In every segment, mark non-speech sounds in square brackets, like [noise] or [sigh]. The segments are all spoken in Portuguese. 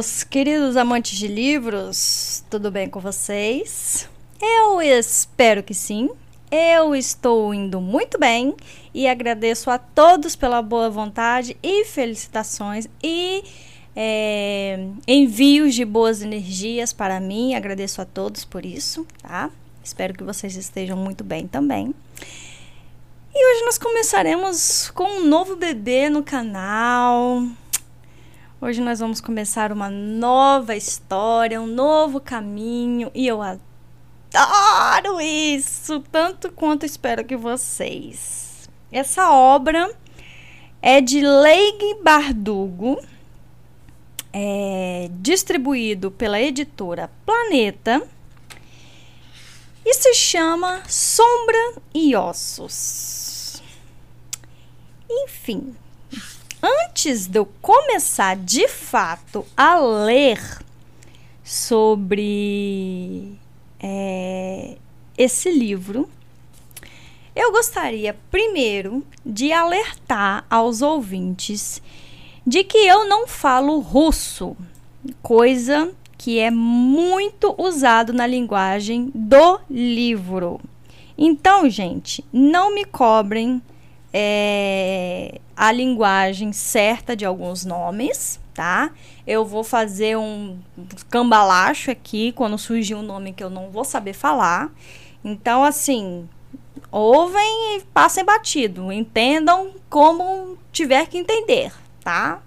meus queridos amantes de livros, tudo bem com vocês? Eu espero que sim. Eu estou indo muito bem e agradeço a todos pela boa vontade e felicitações e é, envios de boas energias para mim. Agradeço a todos por isso, tá? Espero que vocês estejam muito bem também. E hoje nós começaremos com um novo bebê no canal. Hoje nós vamos começar uma nova história, um novo caminho e eu adoro isso, tanto quanto espero que vocês. Essa obra é de Leigh Bardugo, é distribuído pela editora Planeta e se chama Sombra e Ossos. Enfim, antes de eu começar de fato a ler sobre é, esse livro, eu gostaria primeiro de alertar aos ouvintes de que eu não falo russo, coisa que é muito usado na linguagem do livro. Então, gente, não me cobrem é, a linguagem certa de alguns nomes, tá? Eu vou fazer um cambalacho aqui quando surgir um nome que eu não vou saber falar. Então, assim, ouvem e passem batido. Entendam como tiver que entender, tá?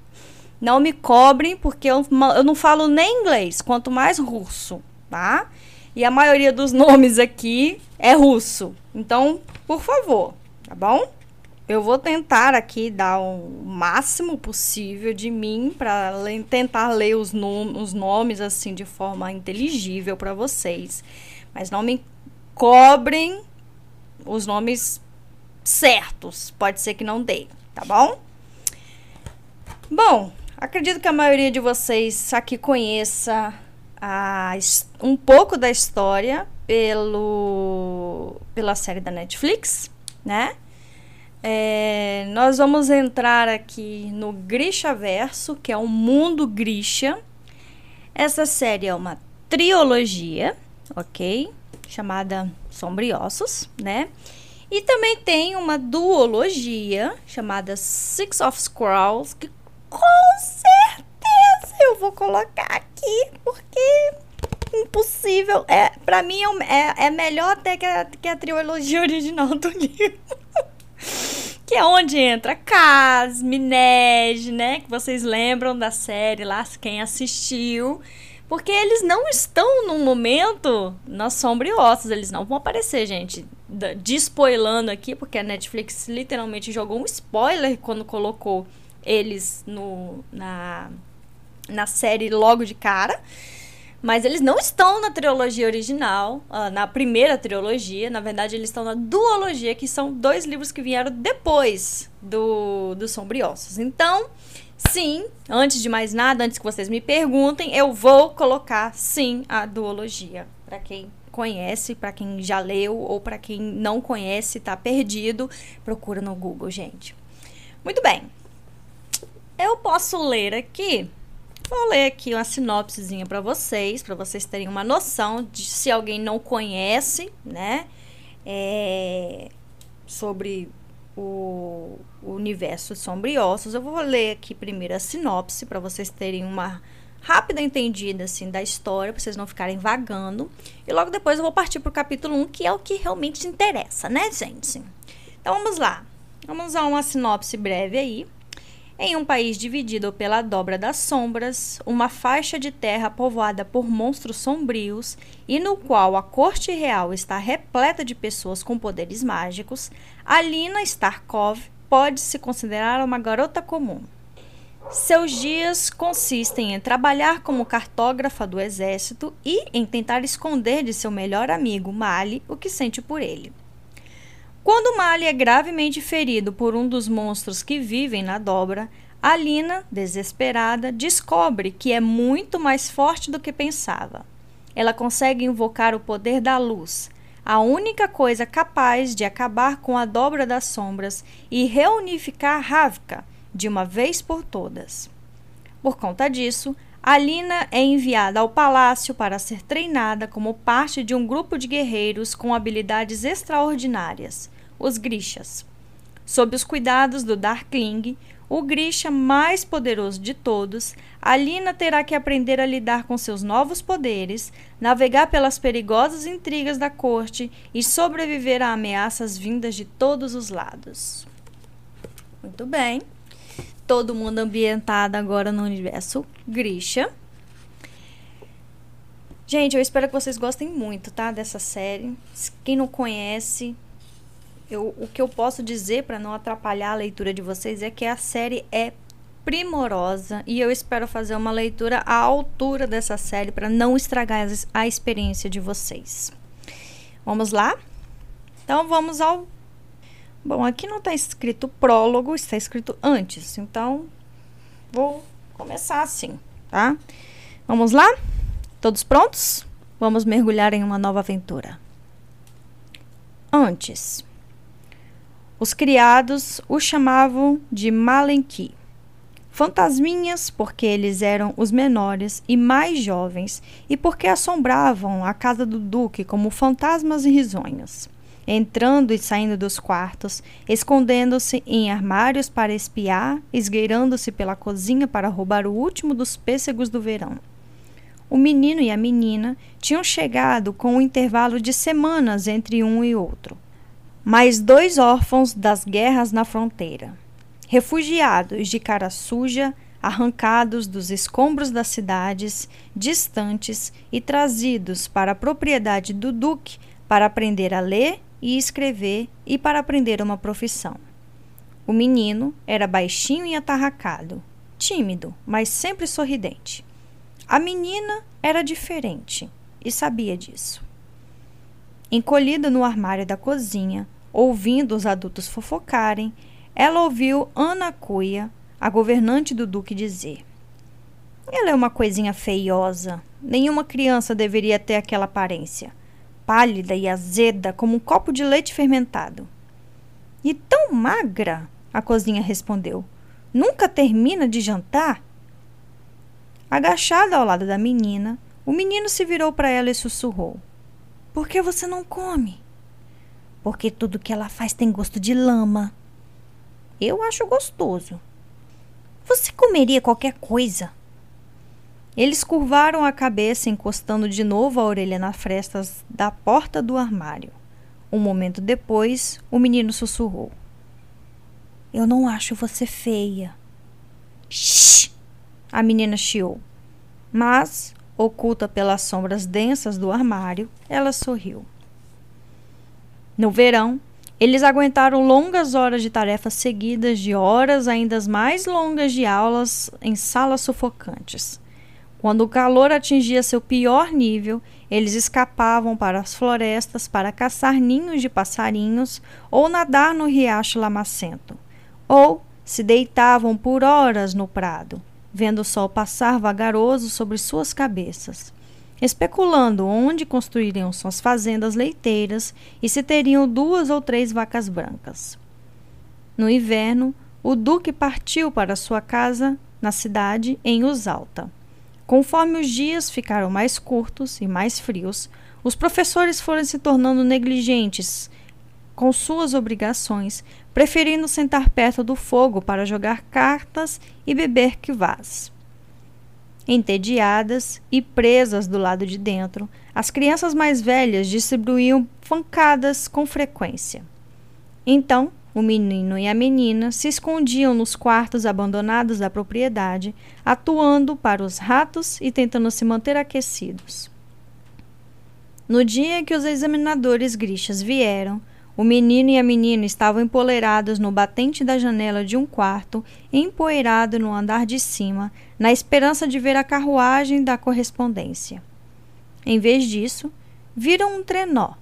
Não me cobrem, porque eu, eu não falo nem inglês, quanto mais russo, tá? E a maioria dos [laughs] nomes aqui é russo. Então, por favor, tá bom? Eu vou tentar aqui dar o máximo possível de mim para tentar ler os, nom os nomes assim de forma inteligível para vocês. Mas não me cobrem os nomes certos. Pode ser que não dê, tá bom? Bom, acredito que a maioria de vocês aqui conheça a, um pouco da história pelo, pela série da Netflix, né? É, nós vamos entrar aqui no Grisha Verso, que é o mundo Grisha. Essa série é uma trilogia, ok? Chamada Sombriossos, né? E também tem uma duologia chamada Six of Scrolls, que com certeza eu vou colocar aqui, porque impossível. É, pra mim é, é, é melhor até que a, que a trilogia original do livro. [laughs] que é onde entra Cas, Minege, né? Que vocês lembram da série lá, quem assistiu. Porque eles não estão no momento na sombra e ossos, eles não vão aparecer, gente. Despoilando aqui, porque a Netflix literalmente jogou um spoiler quando colocou eles no, na, na série logo de cara. Mas eles não estão na trilogia original, uh, na primeira trilogia. Na verdade, eles estão na duologia, que são dois livros que vieram depois do, do Sombriossos. Então, sim, antes de mais nada, antes que vocês me perguntem, eu vou colocar sim a duologia. Para quem conhece, para quem já leu ou para quem não conhece, tá perdido, procura no Google, gente. Muito bem. Eu posso ler aqui Vou ler aqui uma sinopsezinha para vocês, para vocês terem uma noção de se alguém não conhece, né, é, sobre o, o universo sombriossos. Eu vou ler aqui primeiro a sinopse para vocês terem uma rápida entendida assim da história, para vocês não ficarem vagando. E logo depois eu vou partir para o capítulo 1, que é o que realmente interessa, né, gente? Então vamos lá. Vamos a uma sinopse breve aí. Em um país dividido pela dobra das sombras, uma faixa de terra povoada por monstros sombrios e no qual a corte real está repleta de pessoas com poderes mágicos, Alina Starkov pode se considerar uma garota comum. Seus dias consistem em trabalhar como cartógrafa do exército e em tentar esconder de seu melhor amigo, Mali, o que sente por ele. Quando Mali é gravemente ferido por um dos monstros que vivem na dobra, Alina, desesperada, descobre que é muito mais forte do que pensava. Ela consegue invocar o poder da luz, a única coisa capaz de acabar com a dobra das sombras e reunificar Ravka de uma vez por todas. Por conta disso, Alina é enviada ao palácio para ser treinada como parte de um grupo de guerreiros com habilidades extraordinárias, os Grishas. Sob os cuidados do Darkling, o Grisha mais poderoso de todos, Alina terá que aprender a lidar com seus novos poderes, navegar pelas perigosas intrigas da corte e sobreviver a ameaças vindas de todos os lados. Muito bem todo mundo ambientado agora no universo Grisha. Gente, eu espero que vocês gostem muito, tá? Dessa série. Quem não conhece, eu, o que eu posso dizer para não atrapalhar a leitura de vocês é que a série é primorosa e eu espero fazer uma leitura à altura dessa série para não estragar a experiência de vocês. Vamos lá? Então vamos ao Bom, aqui não está escrito prólogo, está escrito antes. Então, vou começar assim, tá? Vamos lá? Todos prontos? Vamos mergulhar em uma nova aventura. Antes, os criados o chamavam de Malenki. Fantasminhas, porque eles eram os menores e mais jovens, e porque assombravam a casa do Duque como fantasmas risonhos entrando e saindo dos quartos, escondendo-se em armários para espiar, esgueirando-se pela cozinha para roubar o último dos pêssegos do verão. O menino e a menina tinham chegado com um intervalo de semanas entre um e outro. Mais dois órfãos das guerras na fronteira. Refugiados de cara suja, arrancados dos escombros das cidades distantes e trazidos para a propriedade do Duque para aprender a ler e escrever e para aprender uma profissão. O menino era baixinho e atarracado, tímido, mas sempre sorridente. A menina era diferente e sabia disso. Encolhida no armário da cozinha, ouvindo os adultos fofocarem, ela ouviu Ana Cuia, a governante do duque, dizer: Ela é uma coisinha feiosa. Nenhuma criança deveria ter aquela aparência pálida e azeda como um copo de leite fermentado. E tão magra, a cozinha respondeu. Nunca termina de jantar? Agachada ao lado da menina, o menino se virou para ela e sussurrou: Por que você não come? Porque tudo que ela faz tem gosto de lama. Eu acho gostoso. Você comeria qualquer coisa. Eles curvaram a cabeça, encostando de novo a orelha na fresta da porta do armário. Um momento depois, o menino sussurrou: Eu não acho você feia. Shh! A menina chiou. Mas, oculta pelas sombras densas do armário, ela sorriu. No verão, eles aguentaram longas horas de tarefas seguidas de horas ainda mais longas de aulas em salas sufocantes. Quando o calor atingia seu pior nível, eles escapavam para as florestas para caçar ninhos de passarinhos ou nadar no riacho lamacento. Ou se deitavam por horas no prado, vendo o sol passar vagaroso sobre suas cabeças, especulando onde construiriam suas fazendas leiteiras e se teriam duas ou três vacas brancas. No inverno, o duque partiu para sua casa na cidade em Usalta. Conforme os dias ficaram mais curtos e mais frios, os professores foram se tornando negligentes com suas obrigações, preferindo sentar perto do fogo para jogar cartas e beber kvass. Entediadas e presas do lado de dentro, as crianças mais velhas distribuíam pancadas com frequência. Então, o menino e a menina se escondiam nos quartos abandonados da propriedade, atuando para os ratos e tentando se manter aquecidos. No dia que os examinadores grixas vieram, o menino e a menina estavam empoleirados no batente da janela de um quarto, empoeirado no andar de cima, na esperança de ver a carruagem da correspondência. Em vez disso, viram um trenó,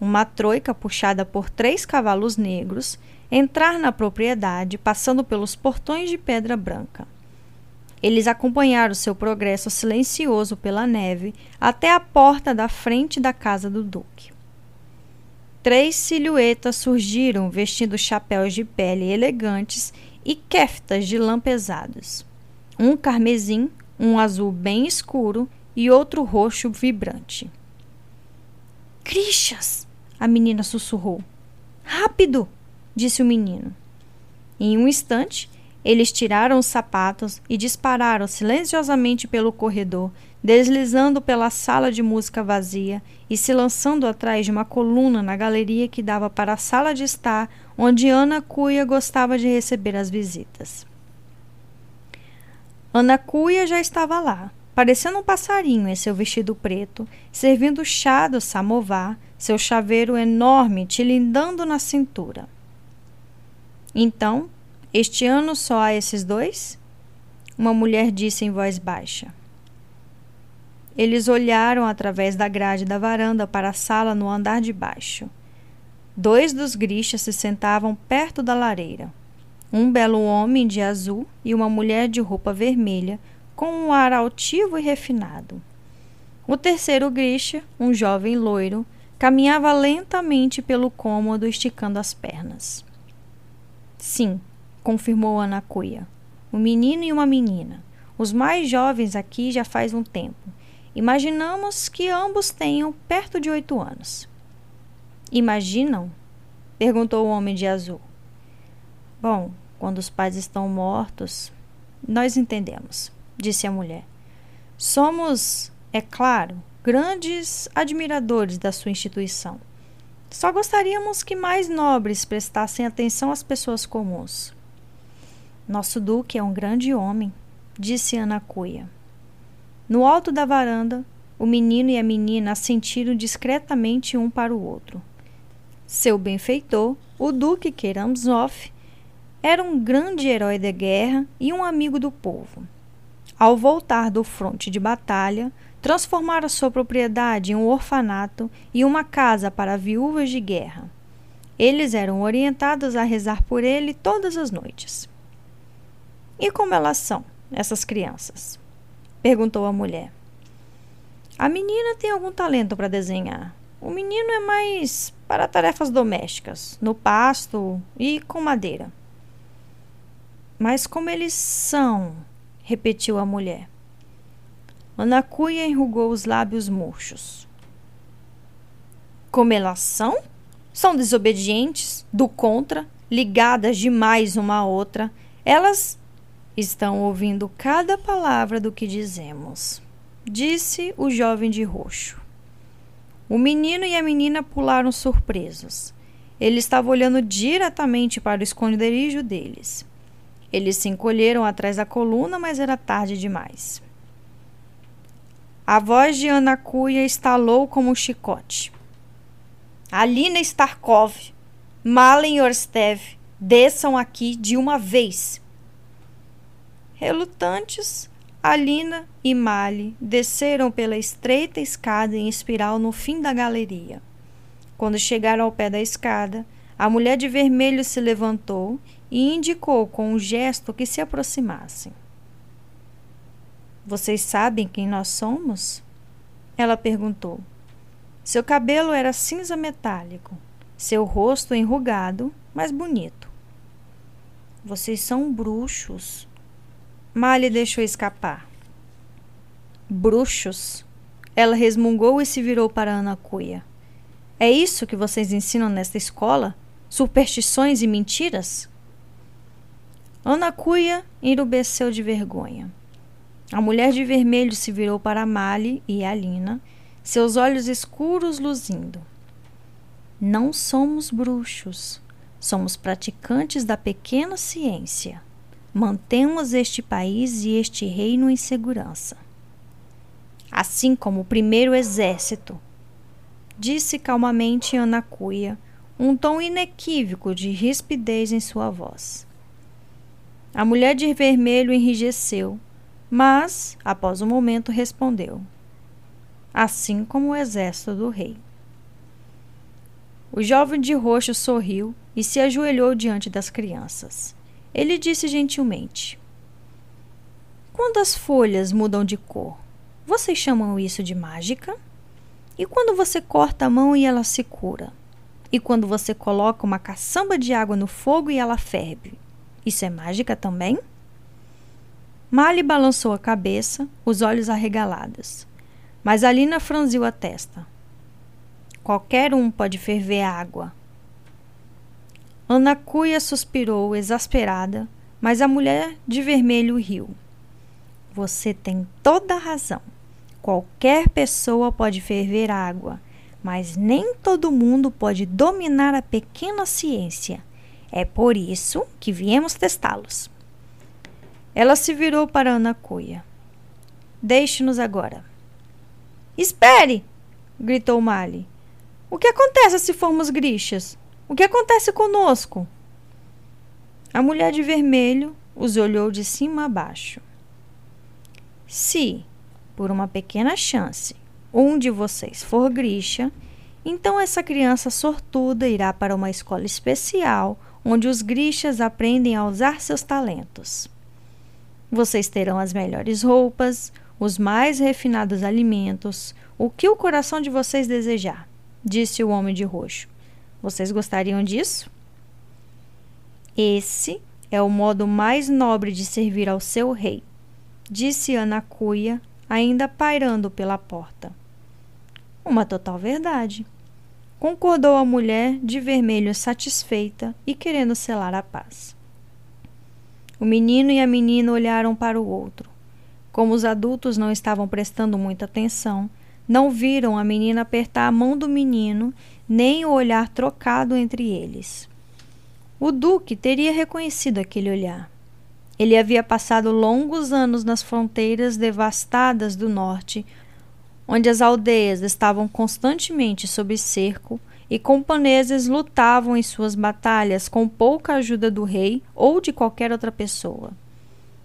uma troika puxada por três cavalos negros, entrar na propriedade passando pelos portões de pedra branca. Eles acompanharam seu progresso silencioso pela neve até a porta da frente da casa do Duque. Três silhuetas surgiram vestindo chapéus de pele elegantes e keftas de lã pesados. Um carmesim, um azul bem escuro e outro roxo vibrante. Crixas! A menina sussurrou. Rápido! disse o menino. Em um instante, eles tiraram os sapatos e dispararam silenciosamente pelo corredor, deslizando pela sala de música vazia e se lançando atrás de uma coluna na galeria que dava para a sala de estar, onde Ana Cuia gostava de receber as visitas. Ana Cuia já estava lá, parecendo um passarinho em seu vestido preto, servindo chá do samovar, seu chaveiro enorme tilindando na cintura. Então, este ano só há esses dois? Uma mulher disse em voz baixa. Eles olharam através da grade da varanda para a sala no andar de baixo. Dois dos grixas se sentavam perto da lareira um belo homem de azul e uma mulher de roupa vermelha, com um ar altivo e refinado. O terceiro Grisha, um jovem loiro, caminhava lentamente pelo cômodo, esticando as pernas. Sim, confirmou Anacuia. Um menino e uma menina. Os mais jovens aqui já faz um tempo. Imaginamos que ambos tenham perto de oito anos. Imaginam? perguntou o homem de azul. Bom, quando os pais estão mortos, nós entendemos, disse a mulher. Somos, é claro, grandes admiradores da sua instituição. Só gostaríamos que mais nobres prestassem atenção às pessoas comuns. Nosso duque é um grande homem, disse Ana Cuia. No alto da varanda, o menino e a menina assentiram discretamente um para o outro. Seu benfeitor, o duque Keramzov, era um grande herói de guerra e um amigo do povo. Ao voltar do fronte de batalha, transformara sua propriedade em um orfanato e uma casa para viúvas de guerra. Eles eram orientados a rezar por ele todas as noites. E como elas são, essas crianças? perguntou a mulher. A menina tem algum talento para desenhar. O menino é mais para tarefas domésticas, no pasto e com madeira. Mas como eles são? repetiu a mulher. Anacuia enrugou os lábios murchos. Como elas são? São desobedientes, do contra, ligadas demais uma à outra. Elas estão ouvindo cada palavra do que dizemos, disse o jovem de roxo. O menino e a menina pularam surpresos. Ele estava olhando diretamente para o esconderijo deles. Eles se encolheram atrás da coluna, mas era tarde demais. A voz de Ana Cuia estalou como um chicote. Alina Starkov, Malen Orstev, desçam aqui de uma vez. Relutantes, Alina e Mali desceram pela estreita escada em espiral no fim da galeria. Quando chegaram ao pé da escada, a mulher de vermelho se levantou e indicou com um gesto que se aproximassem. Vocês sabem quem nós somos? Ela perguntou. Seu cabelo era cinza metálico, seu rosto enrugado, mas bonito. Vocês são bruxos. Mali deixou escapar. Bruxos? Ela resmungou e se virou para Ana Cuia. É isso que vocês ensinam nesta escola? Superstições e mentiras? Ana Cuia enrubesceu de vergonha. A mulher de vermelho se virou para Mali e Alina, seus olhos escuros luzindo. Não somos bruxos, somos praticantes da pequena ciência. Mantemos este país e este reino em segurança. Assim como o primeiro exército, disse calmamente Ana Cuia, um tom inequívoco de rispidez em sua voz. A mulher de vermelho enrijeceu, mas, após um momento, respondeu: Assim como o exército do rei. O jovem de roxo sorriu e se ajoelhou diante das crianças. Ele disse gentilmente: Quando as folhas mudam de cor, vocês chamam isso de mágica? E quando você corta a mão e ela se cura? E quando você coloca uma caçamba de água no fogo e ela ferve? Isso é mágica também? Mali balançou a cabeça, os olhos arregalados. Mas Alina franziu a testa. Qualquer um pode ferver água. Ana Cuia suspirou, exasperada, mas a mulher de vermelho riu. Você tem toda a razão. Qualquer pessoa pode ferver água, mas nem todo mundo pode dominar a pequena ciência. É por isso que viemos testá-los. Ela se virou para Ana Cuia. Deixe-nos agora. Espere! gritou Mali. O que acontece se formos grixas? O que acontece conosco? A mulher de vermelho os olhou de cima a baixo. Se, por uma pequena chance, um de vocês for grixa, então essa criança sortuda irá para uma escola especial onde os grixas aprendem a usar seus talentos. Vocês terão as melhores roupas, os mais refinados alimentos, o que o coração de vocês desejar, disse o homem de roxo. Vocês gostariam disso? Esse é o modo mais nobre de servir ao seu rei, disse Anacuia, ainda pairando pela porta. Uma total verdade. Concordou a mulher de vermelho satisfeita e querendo selar a paz. O menino e a menina olharam para o outro. Como os adultos não estavam prestando muita atenção, não viram a menina apertar a mão do menino nem o olhar trocado entre eles. O Duque teria reconhecido aquele olhar. Ele havia passado longos anos nas fronteiras devastadas do norte, onde as aldeias estavam constantemente sob cerco e camponeses lutavam em suas batalhas com pouca ajuda do rei ou de qualquer outra pessoa.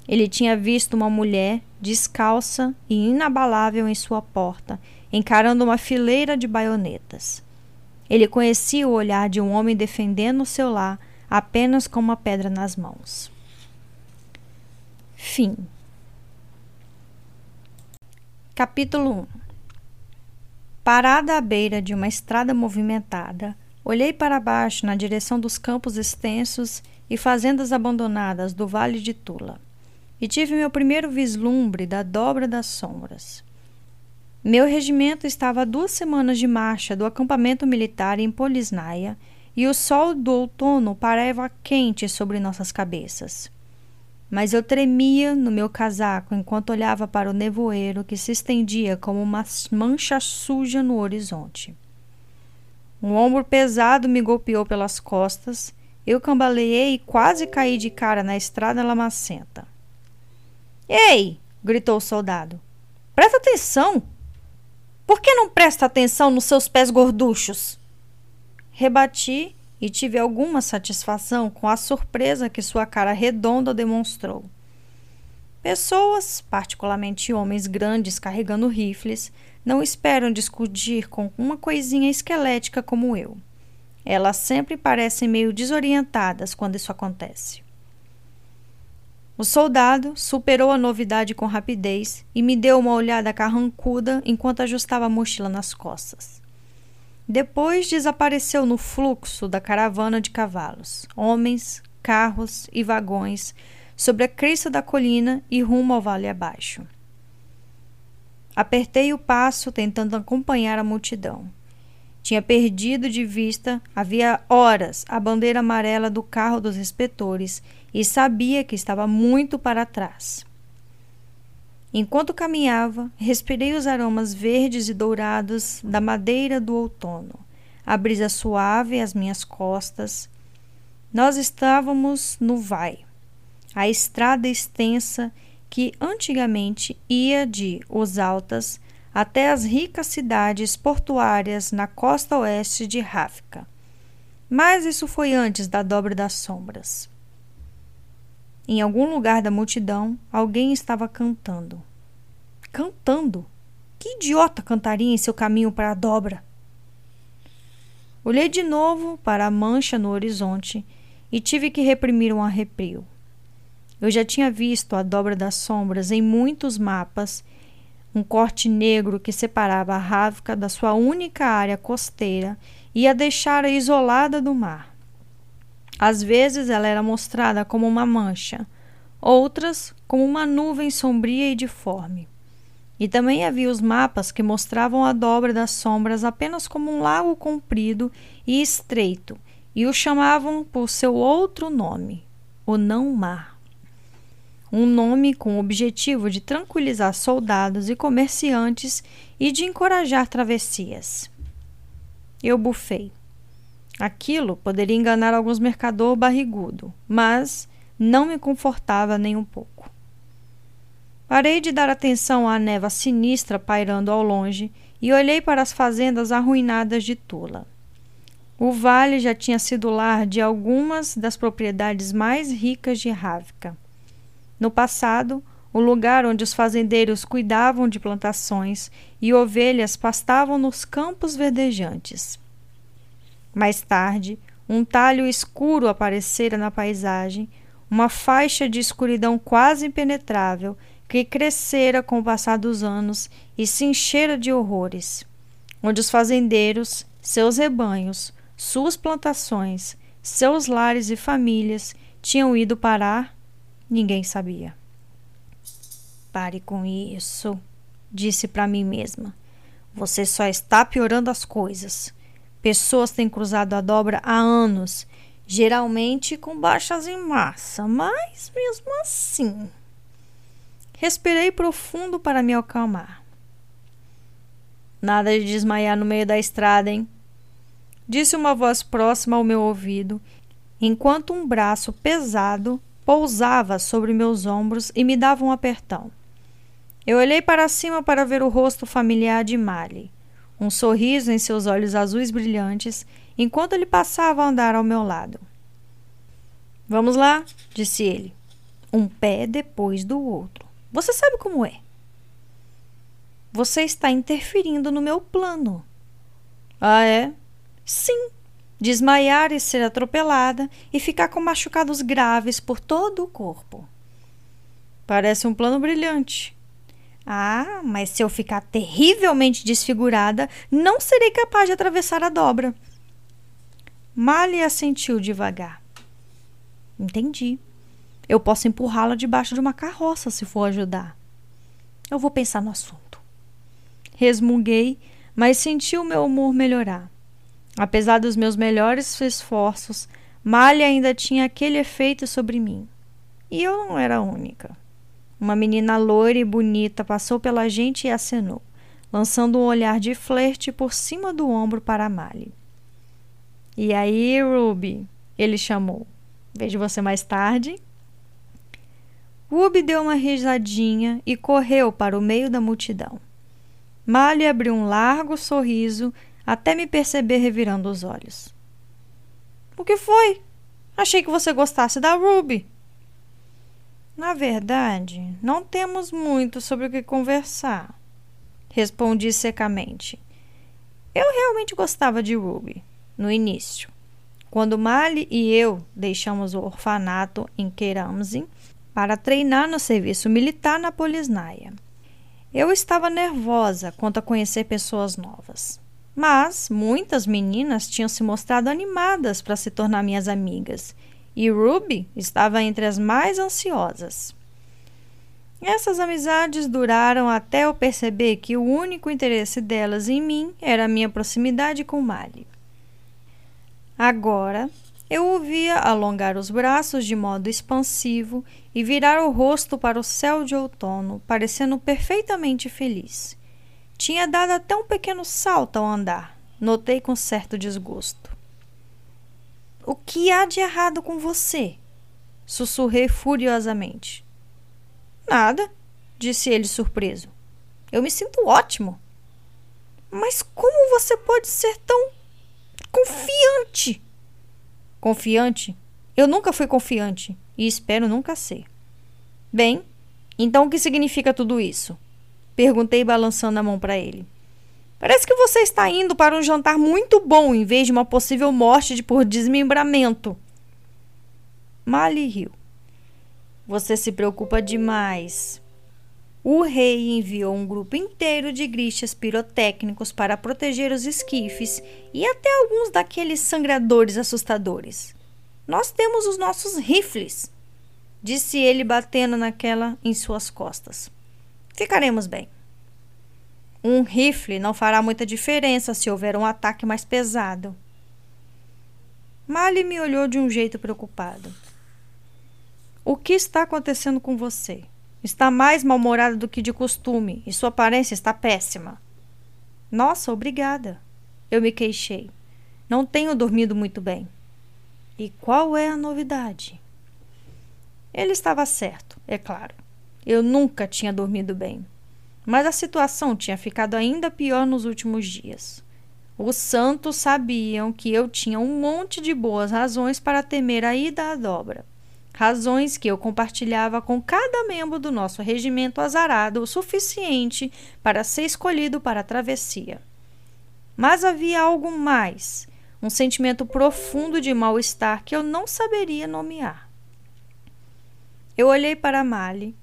Ele tinha visto uma mulher descalça e inabalável em sua porta, encarando uma fileira de baionetas. Ele conhecia o olhar de um homem defendendo o seu lar apenas com uma pedra nas mãos. Fim. Capítulo 1 Parada à beira de uma estrada movimentada, olhei para baixo na direção dos campos extensos e fazendas abandonadas do Vale de Tula, e tive meu primeiro vislumbre da dobra das sombras. Meu regimento estava a duas semanas de marcha do acampamento militar em Polisnaia e o sol do outono parava quente sobre nossas cabeças. Mas eu tremia no meu casaco enquanto olhava para o nevoeiro que se estendia como uma mancha suja no horizonte. Um ombro pesado me golpeou pelas costas, eu cambaleei e quase caí de cara na estrada lamacenta. Ei! gritou o soldado. Presta atenção! Por que não presta atenção nos seus pés gorduchos? Rebati e tive alguma satisfação com a surpresa que sua cara redonda demonstrou. Pessoas, particularmente homens grandes carregando rifles, não esperam discutir com uma coisinha esquelética como eu. Elas sempre parecem meio desorientadas quando isso acontece. O soldado superou a novidade com rapidez e me deu uma olhada carrancuda enquanto ajustava a mochila nas costas. Depois desapareceu no fluxo da caravana de cavalos, homens, carros e vagões sobre a crista da colina e rumo ao vale abaixo. Apertei o passo tentando acompanhar a multidão. Tinha perdido de vista, havia horas, a bandeira amarela do carro dos inspetores e sabia que estava muito para trás. Enquanto caminhava, respirei os aromas verdes e dourados da madeira do outono, a brisa suave às minhas costas. Nós estávamos no Vai, a estrada extensa que antigamente ia de Os Altas até as ricas cidades portuárias na costa oeste de Ráfica. Mas isso foi antes da dobra das sombras. Em algum lugar da multidão, alguém estava cantando. Cantando? Que idiota cantaria em seu caminho para a dobra? Olhei de novo para a mancha no horizonte e tive que reprimir um arrepio. Eu já tinha visto a dobra das sombras em muitos mapas, um corte negro que separava a Rávica da sua única área costeira e a deixara isolada do mar. Às vezes ela era mostrada como uma mancha, outras como uma nuvem sombria e deforme. E também havia os mapas que mostravam a dobra das sombras apenas como um lago comprido e estreito, e o chamavam por seu outro nome, o Não-Mar. Um nome com o objetivo de tranquilizar soldados e comerciantes e de encorajar travessias. Eu bufei. Aquilo poderia enganar alguns mercador barrigudo, mas não me confortava nem um pouco. Parei de dar atenção à neva sinistra pairando ao longe e olhei para as fazendas arruinadas de Tula. O vale já tinha sido lar de algumas das propriedades mais ricas de Ravka. No passado, o lugar onde os fazendeiros cuidavam de plantações e ovelhas pastavam nos campos verdejantes. Mais tarde, um talho escuro aparecera na paisagem, uma faixa de escuridão quase impenetrável que crescera com o passar dos anos e se enchera de horrores, onde os fazendeiros, seus rebanhos, suas plantações, seus lares e famílias tinham ido parar, ninguém sabia. Pare com isso, disse para mim mesma. Você só está piorando as coisas. Pessoas têm cruzado a dobra há anos, geralmente com baixas em massa, mas mesmo assim. Respirei profundo para me acalmar. Nada de desmaiar no meio da estrada, hein? Disse uma voz próxima ao meu ouvido, enquanto um braço pesado pousava sobre meus ombros e me dava um apertão. Eu olhei para cima para ver o rosto familiar de Mali, um sorriso em seus olhos azuis brilhantes, enquanto ele passava a andar ao meu lado. Vamos lá, disse ele, um pé depois do outro. Você sabe como é. Você está interferindo no meu plano. Ah, é? Sim. Desmaiar e ser atropelada e ficar com machucados graves por todo o corpo. Parece um plano brilhante. Ah, mas se eu ficar terrivelmente desfigurada, não serei capaz de atravessar a dobra. Mali assentiu devagar. Entendi. Eu posso empurrá-la debaixo de uma carroça se for ajudar. Eu vou pensar no assunto. Resmunguei, mas senti o meu humor melhorar. Apesar dos meus melhores esforços, Malha ainda tinha aquele efeito sobre mim. E eu não era a única. Uma menina loira e bonita passou pela gente e acenou, lançando um olhar de flerte por cima do ombro para Mali. E aí, Ruby? Ele chamou. Vejo você mais tarde. Ruby deu uma risadinha e correu para o meio da multidão. Mali abriu um largo sorriso até me perceber revirando os olhos. O que foi? Achei que você gostasse da Ruby. Na verdade, não temos muito sobre o que conversar, respondi secamente. Eu realmente gostava de Ruby, no início. Quando Mali e eu deixamos o orfanato em Keramzin para treinar no serviço militar na Polisnaia. Eu estava nervosa quanto a conhecer pessoas novas. Mas muitas meninas tinham se mostrado animadas para se tornar minhas amigas, e Ruby estava entre as mais ansiosas. Essas amizades duraram até eu perceber que o único interesse delas em mim era a minha proximidade com Mali. Agora, eu o via alongar os braços de modo expansivo e virar o rosto para o céu de outono, parecendo perfeitamente feliz. Tinha dado até um pequeno salto ao andar, notei com certo desgosto. O que há de errado com você? Sussurrei furiosamente. Nada, disse ele surpreso. Eu me sinto ótimo. Mas como você pode ser tão confiante? Confiante? Eu nunca fui confiante e espero nunca ser. Bem, então o que significa tudo isso? Perguntei balançando a mão para ele. Parece que você está indo para um jantar muito bom em vez de uma possível morte de por desmembramento. Mali riu. Você se preocupa demais. O rei enviou um grupo inteiro de grichas pirotécnicos para proteger os esquifes e até alguns daqueles sangradores assustadores. Nós temos os nossos rifles. disse ele batendo naquela em suas costas. Ficaremos bem. Um rifle não fará muita diferença se houver um ataque mais pesado. Mali me olhou de um jeito preocupado. O que está acontecendo com você? Está mais mal-humorada do que de costume e sua aparência está péssima. Nossa, obrigada. Eu me queixei. Não tenho dormido muito bem. E qual é a novidade? Ele estava certo, é claro. Eu nunca tinha dormido bem. Mas a situação tinha ficado ainda pior nos últimos dias. Os santos sabiam que eu tinha um monte de boas razões para temer a ida à dobra. Razões que eu compartilhava com cada membro do nosso regimento azarado o suficiente para ser escolhido para a travessia. Mas havia algo mais, um sentimento profundo de mal-estar que eu não saberia nomear. Eu olhei para Mali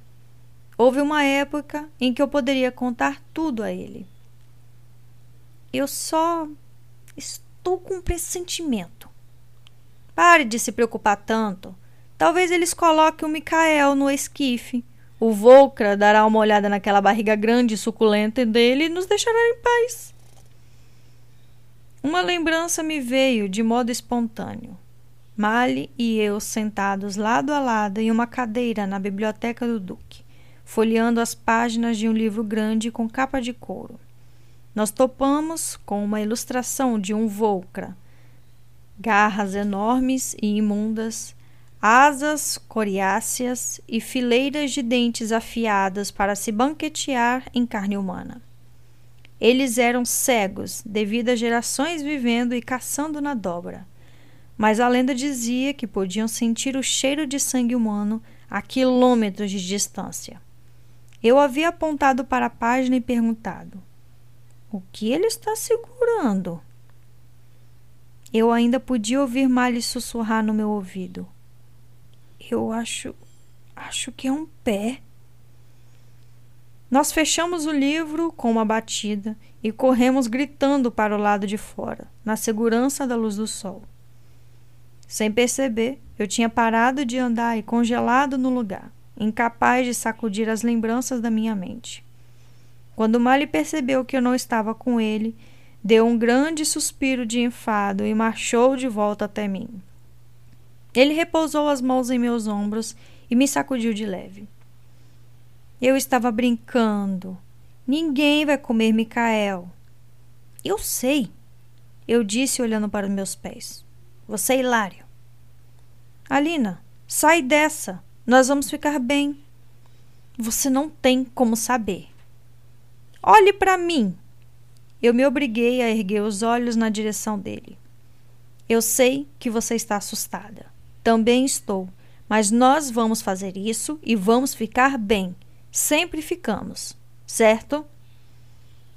Houve uma época em que eu poderia contar tudo a ele. Eu só estou com um pressentimento. Pare de se preocupar tanto. Talvez eles coloquem o Mikael no esquife. O Volcra dará uma olhada naquela barriga grande e suculenta dele e nos deixará em paz. Uma lembrança me veio de modo espontâneo. Mali e eu sentados lado a lado em uma cadeira na biblioteca do Duque folheando as páginas de um livro grande com capa de couro. Nós topamos com uma ilustração de um Volcra, garras enormes e imundas, asas coriáceas e fileiras de dentes afiadas para se banquetear em carne humana. Eles eram cegos devido a gerações vivendo e caçando na dobra. Mas a lenda dizia que podiam sentir o cheiro de sangue humano a quilômetros de distância. Eu havia apontado para a página e perguntado: O que ele está segurando? Eu ainda podia ouvir Mali sussurrar no meu ouvido. Eu acho. acho que é um pé. Nós fechamos o livro com uma batida e corremos gritando para o lado de fora, na segurança da luz do sol. Sem perceber, eu tinha parado de andar e congelado no lugar incapaz de sacudir as lembranças da minha mente. Quando Mali percebeu que eu não estava com ele, deu um grande suspiro de enfado e marchou de volta até mim. Ele repousou as mãos em meus ombros e me sacudiu de leve. Eu estava brincando. Ninguém vai comer Micael. Eu sei, eu disse olhando para meus pés. Você é hilário. Alina, sai dessa. Nós vamos ficar bem. Você não tem como saber. Olhe para mim. Eu me obriguei a erguer os olhos na direção dele. Eu sei que você está assustada. Também estou. Mas nós vamos fazer isso e vamos ficar bem. Sempre ficamos, certo?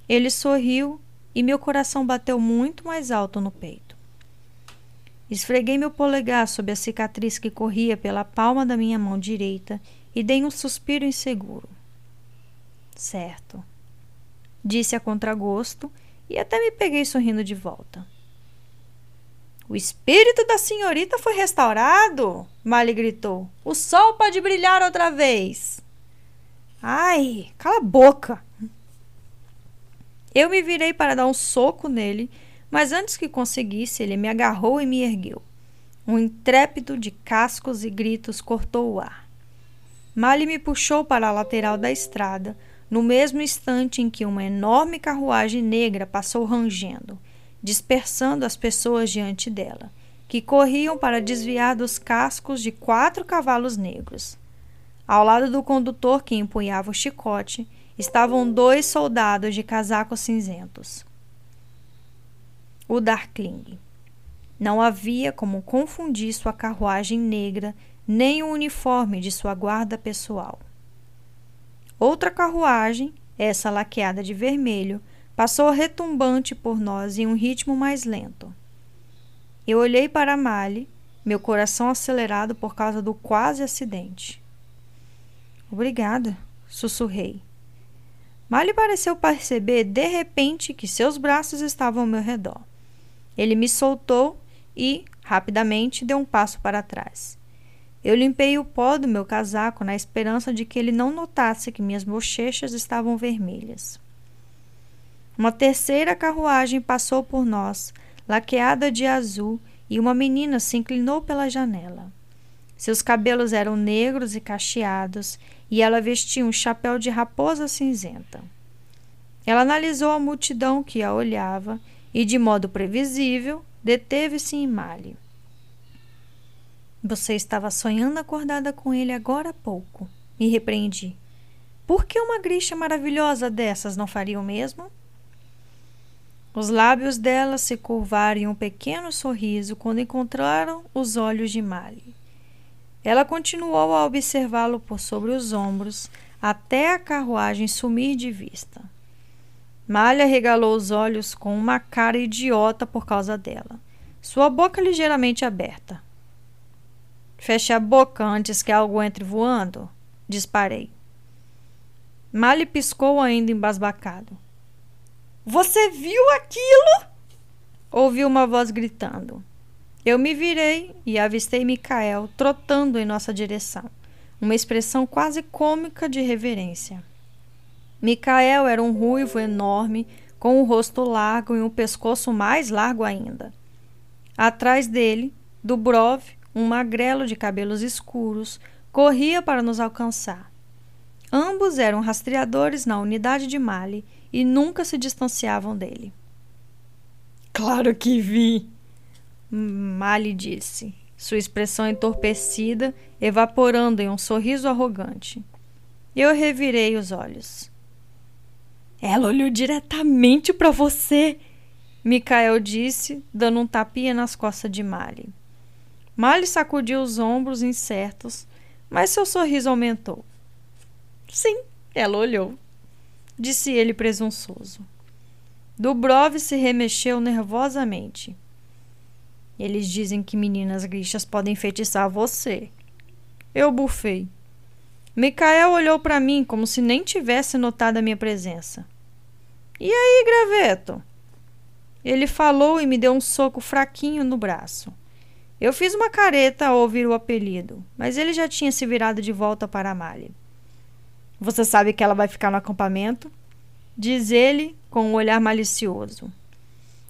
Ele sorriu e meu coração bateu muito mais alto no peito. Esfreguei meu polegar sob a cicatriz que corria pela palma da minha mão direita e dei um suspiro inseguro. Certo, disse a contragosto e até me peguei sorrindo de volta. O espírito da senhorita foi restaurado? Mali gritou. O sol pode brilhar outra vez. Ai, cala a boca! Eu me virei para dar um soco nele mas antes que conseguisse, ele me agarrou e me ergueu. Um intrépido de cascos e gritos cortou o ar. Mali me puxou para a lateral da estrada, no mesmo instante em que uma enorme carruagem negra passou rangendo, dispersando as pessoas diante dela, que corriam para desviar dos cascos de quatro cavalos negros. Ao lado do condutor que empunhava o chicote, estavam dois soldados de casacos cinzentos o Darkling. Não havia como confundir sua carruagem negra nem o uniforme de sua guarda pessoal. Outra carruagem, essa laqueada de vermelho, passou retumbante por nós em um ritmo mais lento. Eu olhei para Mali, meu coração acelerado por causa do quase acidente. Obrigada, sussurrei. Mali pareceu perceber de repente que seus braços estavam ao meu redor. Ele me soltou e, rapidamente, deu um passo para trás. Eu limpei o pó do meu casaco na esperança de que ele não notasse que minhas bochechas estavam vermelhas. Uma terceira carruagem passou por nós, laqueada de azul, e uma menina se inclinou pela janela. Seus cabelos eram negros e cacheados, e ela vestia um chapéu de raposa cinzenta. Ela analisou a multidão que a olhava e, de modo previsível, deteve-se em Mali. Você estava sonhando acordada com ele agora há pouco. Me repreendi. Por que uma grixa maravilhosa dessas não faria o mesmo? Os lábios dela se curvaram em um pequeno sorriso quando encontraram os olhos de Mali. Ela continuou a observá-lo por sobre os ombros até a carruagem sumir de vista. Malha regalou os olhos com uma cara idiota por causa dela, sua boca ligeiramente aberta. Feche a boca antes que algo entre voando, disparei. Malha piscou ainda embasbacado. Você viu aquilo? Ouvi uma voz gritando. Eu me virei e avistei Micael trotando em nossa direção, uma expressão quase cômica de reverência. Micael era um ruivo enorme, com um rosto largo e um pescoço mais largo ainda. Atrás dele, Dubrov, um magrelo de cabelos escuros, corria para nos alcançar. Ambos eram rastreadores na unidade de Mali e nunca se distanciavam dele. Claro que vi, Mali disse, sua expressão entorpecida, evaporando em um sorriso arrogante. Eu revirei os olhos. Ela olhou diretamente para você, Mikael disse, dando um tapinha nas costas de Mali. Mali sacudiu os ombros incertos, mas seu sorriso aumentou. Sim, ela olhou, disse ele presunçoso. Dubrov se remexeu nervosamente. Eles dizem que meninas grixas podem feitiçar você. Eu bufei. Micael olhou para mim como se nem tivesse notado a minha presença. E aí, graveto? Ele falou e me deu um soco fraquinho no braço. Eu fiz uma careta ao ouvir o apelido, mas ele já tinha se virado de volta para a malha. Você sabe que ela vai ficar no acampamento? Diz ele com um olhar malicioso.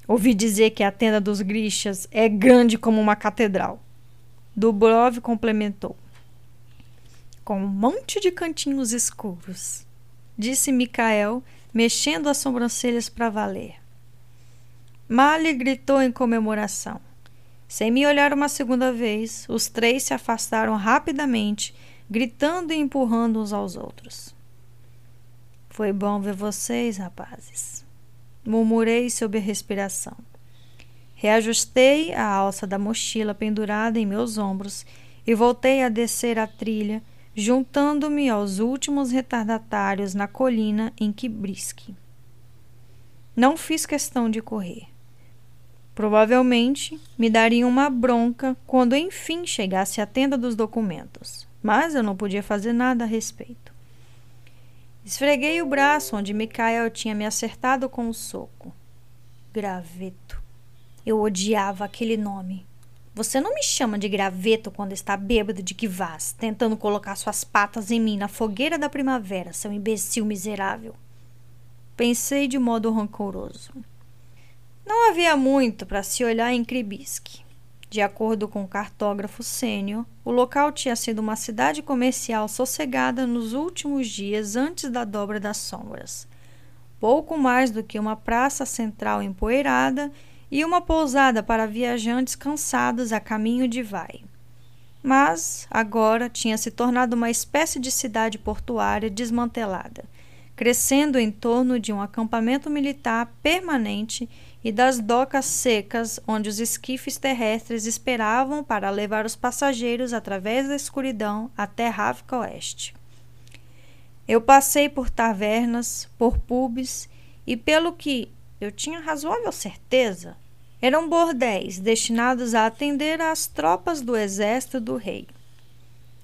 Ouvi dizer que a tenda dos Grixas é grande como uma catedral. Dubrov complementou. Com um monte de cantinhos escuros, disse Micael, mexendo as sobrancelhas para valer. Mali gritou em comemoração. Sem me olhar uma segunda vez, os três se afastaram rapidamente, gritando e empurrando uns aos outros. Foi bom ver vocês, rapazes. Murmurei sob a respiração. Reajustei a alça da mochila pendurada em meus ombros e voltei a descer a trilha, juntando-me aos últimos retardatários na colina em Kibrisky. Não fiz questão de correr. Provavelmente me dariam uma bronca quando enfim chegasse à tenda dos documentos, mas eu não podia fazer nada a respeito. Esfreguei o braço onde Mikael tinha me acertado com o um soco. Graveto. Eu odiava aquele nome. Você não me chama de graveto quando está bêbado de que vás, tentando colocar suas patas em mim na fogueira da primavera, seu imbecil miserável. Pensei de modo rancoroso. Não havia muito para se olhar em Kribisky. De acordo com o cartógrafo sênior, o local tinha sido uma cidade comercial sossegada nos últimos dias antes da dobra das sombras. Pouco mais do que uma praça central empoeirada e uma pousada para viajantes cansados a caminho de Vai. Mas agora tinha se tornado uma espécie de cidade portuária desmantelada, crescendo em torno de um acampamento militar permanente e das docas secas onde os esquifes terrestres esperavam para levar os passageiros através da escuridão até Ráfica Oeste. Eu passei por tavernas, por pubs e, pelo que eu tinha razoável certeza, eram bordéis destinados a atender às tropas do exército do rei.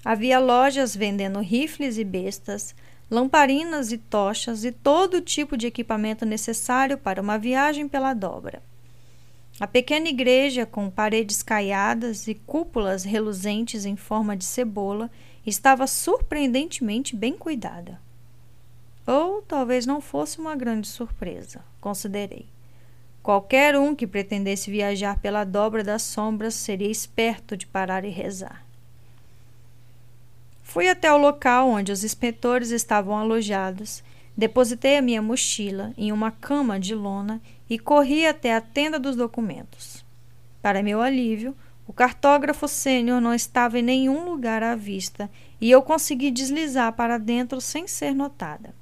Havia lojas vendendo rifles e bestas, lamparinas e tochas e todo tipo de equipamento necessário para uma viagem pela dobra. A pequena igreja, com paredes caiadas e cúpulas reluzentes em forma de cebola, estava surpreendentemente bem cuidada. Ou talvez não fosse uma grande surpresa, considerei. Qualquer um que pretendesse viajar pela dobra das sombras seria esperto de parar e rezar. Fui até o local onde os inspetores estavam alojados, depositei a minha mochila em uma cama de lona e corri até a tenda dos documentos. Para meu alívio, o cartógrafo sênior não estava em nenhum lugar à vista e eu consegui deslizar para dentro sem ser notada.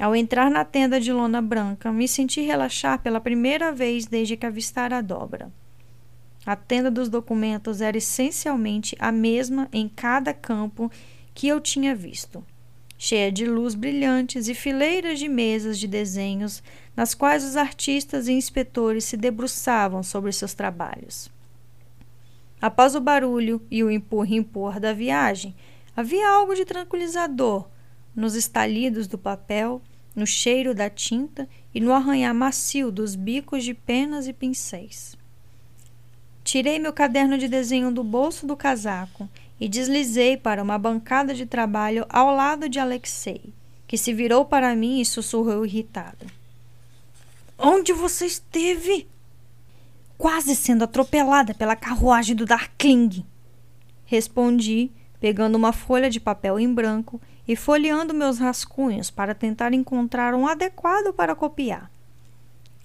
Ao entrar na tenda de lona branca, me senti relaxar pela primeira vez desde que avistara a dobra. A tenda dos documentos era essencialmente a mesma em cada campo que eu tinha visto, cheia de luz brilhantes e fileiras de mesas de desenhos nas quais os artistas e inspetores se debruçavam sobre seus trabalhos. Após o barulho e o empurra-empurra da viagem, havia algo de tranquilizador nos estalidos do papel no cheiro da tinta e no arranhar macio dos bicos de penas e pincéis. Tirei meu caderno de desenho do bolso do casaco e deslizei para uma bancada de trabalho ao lado de Alexei, que se virou para mim e sussurrou irritado. Onde você esteve? Quase sendo atropelada pela carruagem do Darkling. Respondi, pegando uma folha de papel em branco e folheando meus rascunhos para tentar encontrar um adequado para copiar.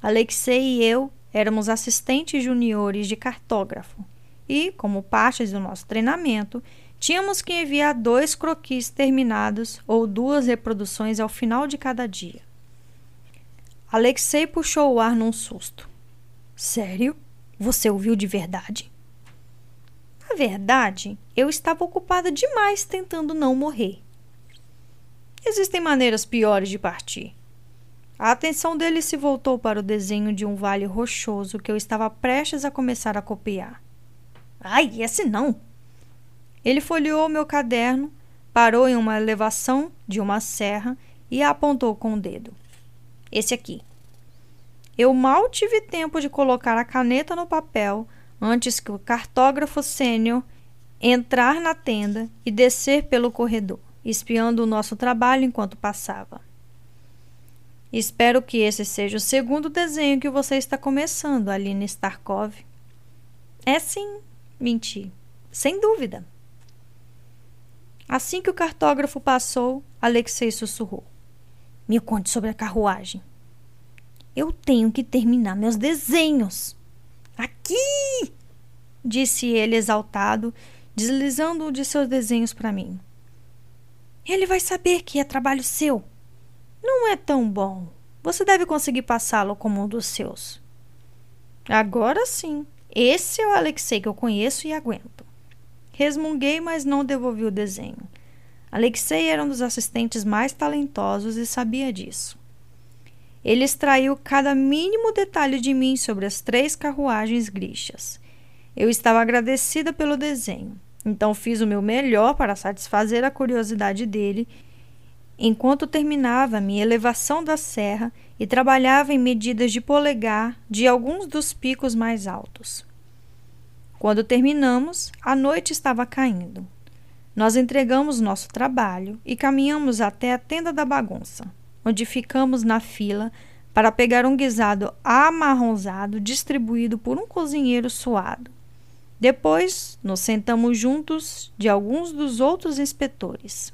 Alexei e eu éramos assistentes juniores de cartógrafo e, como parte do nosso treinamento, tínhamos que enviar dois croquis terminados ou duas reproduções ao final de cada dia. Alexei puxou o ar num susto. Sério? Você ouviu de verdade? Na verdade, eu estava ocupada demais tentando não morrer. Existem maneiras piores de partir. A atenção dele se voltou para o desenho de um vale rochoso que eu estava prestes a começar a copiar. Ai, esse não! Ele folheou meu caderno, parou em uma elevação de uma serra e a apontou com o dedo. Esse aqui. Eu mal tive tempo de colocar a caneta no papel antes que o cartógrafo sênior entrar na tenda e descer pelo corredor espiando o nosso trabalho enquanto passava. Espero que esse seja o segundo desenho que você está começando, Aline Starkov. É sim, menti. Sem dúvida. Assim que o cartógrafo passou, Alexei sussurrou. Me conte sobre a carruagem. Eu tenho que terminar meus desenhos. Aqui! disse ele exaltado, deslizando um de seus desenhos para mim. Ele vai saber que é trabalho seu. Não é tão bom. Você deve conseguir passá-lo como um dos seus. Agora sim. Esse é o Alexei que eu conheço e aguento. Resmunguei, mas não devolvi o desenho. Alexei era um dos assistentes mais talentosos e sabia disso. Ele extraiu cada mínimo detalhe de mim sobre as três carruagens grixas. Eu estava agradecida pelo desenho. Então fiz o meu melhor para satisfazer a curiosidade dele, enquanto terminava minha elevação da serra e trabalhava em medidas de polegar de alguns dos picos mais altos. Quando terminamos, a noite estava caindo. Nós entregamos nosso trabalho e caminhamos até a tenda da bagunça, onde ficamos na fila para pegar um guisado amarronzado distribuído por um cozinheiro suado. Depois, nos sentamos juntos de alguns dos outros inspetores.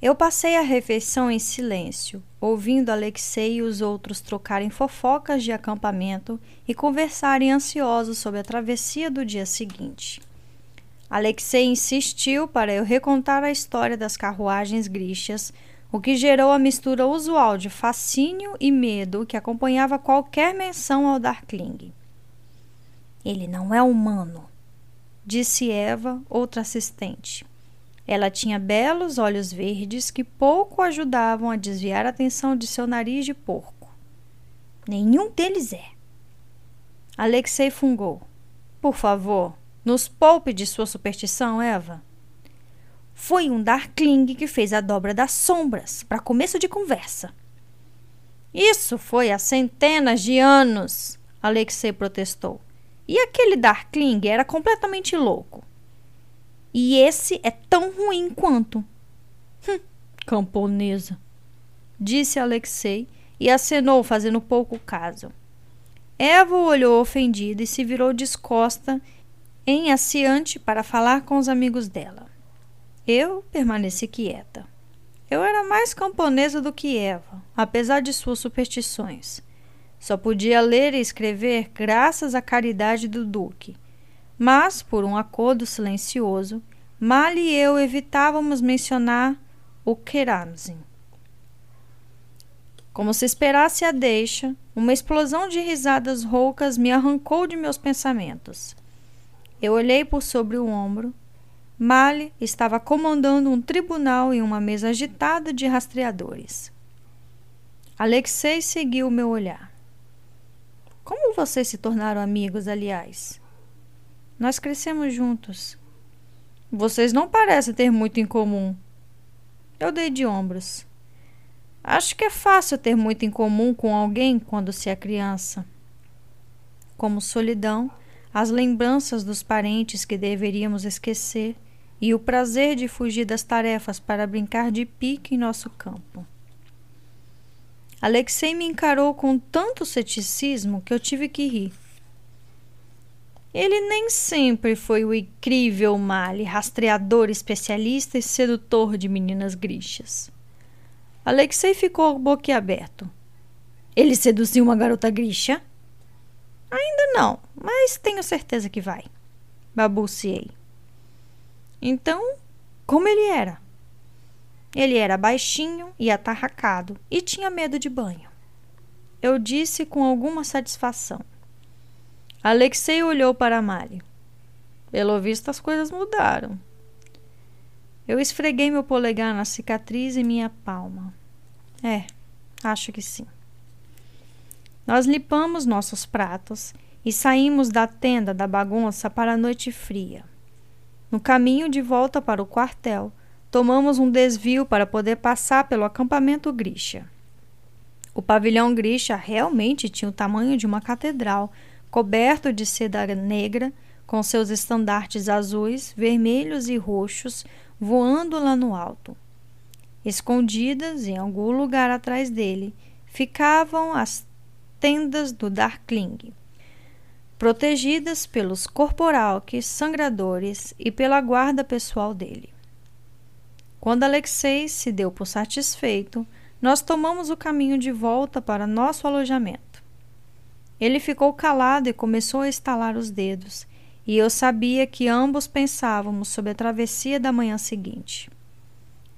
Eu passei a refeição em silêncio, ouvindo Alexei e os outros trocarem fofocas de acampamento e conversarem ansiosos sobre a travessia do dia seguinte. Alexei insistiu para eu recontar a história das carruagens grixas, o que gerou a mistura usual de fascínio e medo que acompanhava qualquer menção ao Darkling. Ele não é humano, disse Eva, outra assistente. Ela tinha belos olhos verdes que pouco ajudavam a desviar a atenção de seu nariz de porco. Nenhum deles é. Alexei fungou. Por favor, nos poupe de sua superstição, Eva. Foi um Darkling que fez a dobra das sombras, para começo de conversa. Isso foi há centenas de anos, Alexei protestou. E aquele Darkling era completamente louco. E esse é tão ruim quanto. Hum, camponesa, disse Alexei e acenou, fazendo pouco caso. Eva olhou ofendida e se virou descosta em aciante para falar com os amigos dela. Eu permaneci quieta. Eu era mais camponesa do que Eva, apesar de suas superstições. Só podia ler e escrever graças à caridade do Duque. Mas, por um acordo silencioso, Mal e eu evitávamos mencionar o Keramzin. Como se esperasse a deixa, uma explosão de risadas roucas me arrancou de meus pensamentos. Eu olhei por sobre o ombro. Mali estava comandando um tribunal em uma mesa agitada de rastreadores. Alexei seguiu meu olhar. Como vocês se tornaram amigos, aliás? Nós crescemos juntos. Vocês não parecem ter muito em comum. Eu dei de ombros. Acho que é fácil ter muito em comum com alguém quando se é criança. Como solidão, as lembranças dos parentes que deveríamos esquecer e o prazer de fugir das tarefas para brincar de pique em nosso campo. Alexei me encarou com tanto ceticismo que eu tive que rir. Ele nem sempre foi o incrível Mali, rastreador especialista e sedutor de meninas grichas. Alexei ficou boquiaberto. Ele seduziu uma garota grixa? Ainda não, mas tenho certeza que vai. Babuciei. Então, como ele era? Ele era baixinho e atarracado e tinha medo de banho. Eu disse com alguma satisfação. Alexei olhou para Mari. Pelo visto, as coisas mudaram. Eu esfreguei meu polegar na cicatriz em minha palma. É, acho que sim. Nós limpamos nossos pratos e saímos da tenda da bagunça para a noite fria. No caminho de volta para o quartel, tomamos um desvio para poder passar pelo acampamento Grisha. O pavilhão Grisha realmente tinha o tamanho de uma catedral, coberto de seda negra, com seus estandartes azuis, vermelhos e roxos voando lá no alto. Escondidas em algum lugar atrás dele ficavam as tendas do Darkling, protegidas pelos corporalques sangradores e pela guarda pessoal dele. Quando Alexei se deu por satisfeito, nós tomamos o caminho de volta para nosso alojamento. Ele ficou calado e começou a estalar os dedos, e eu sabia que ambos pensávamos sobre a travessia da manhã seguinte.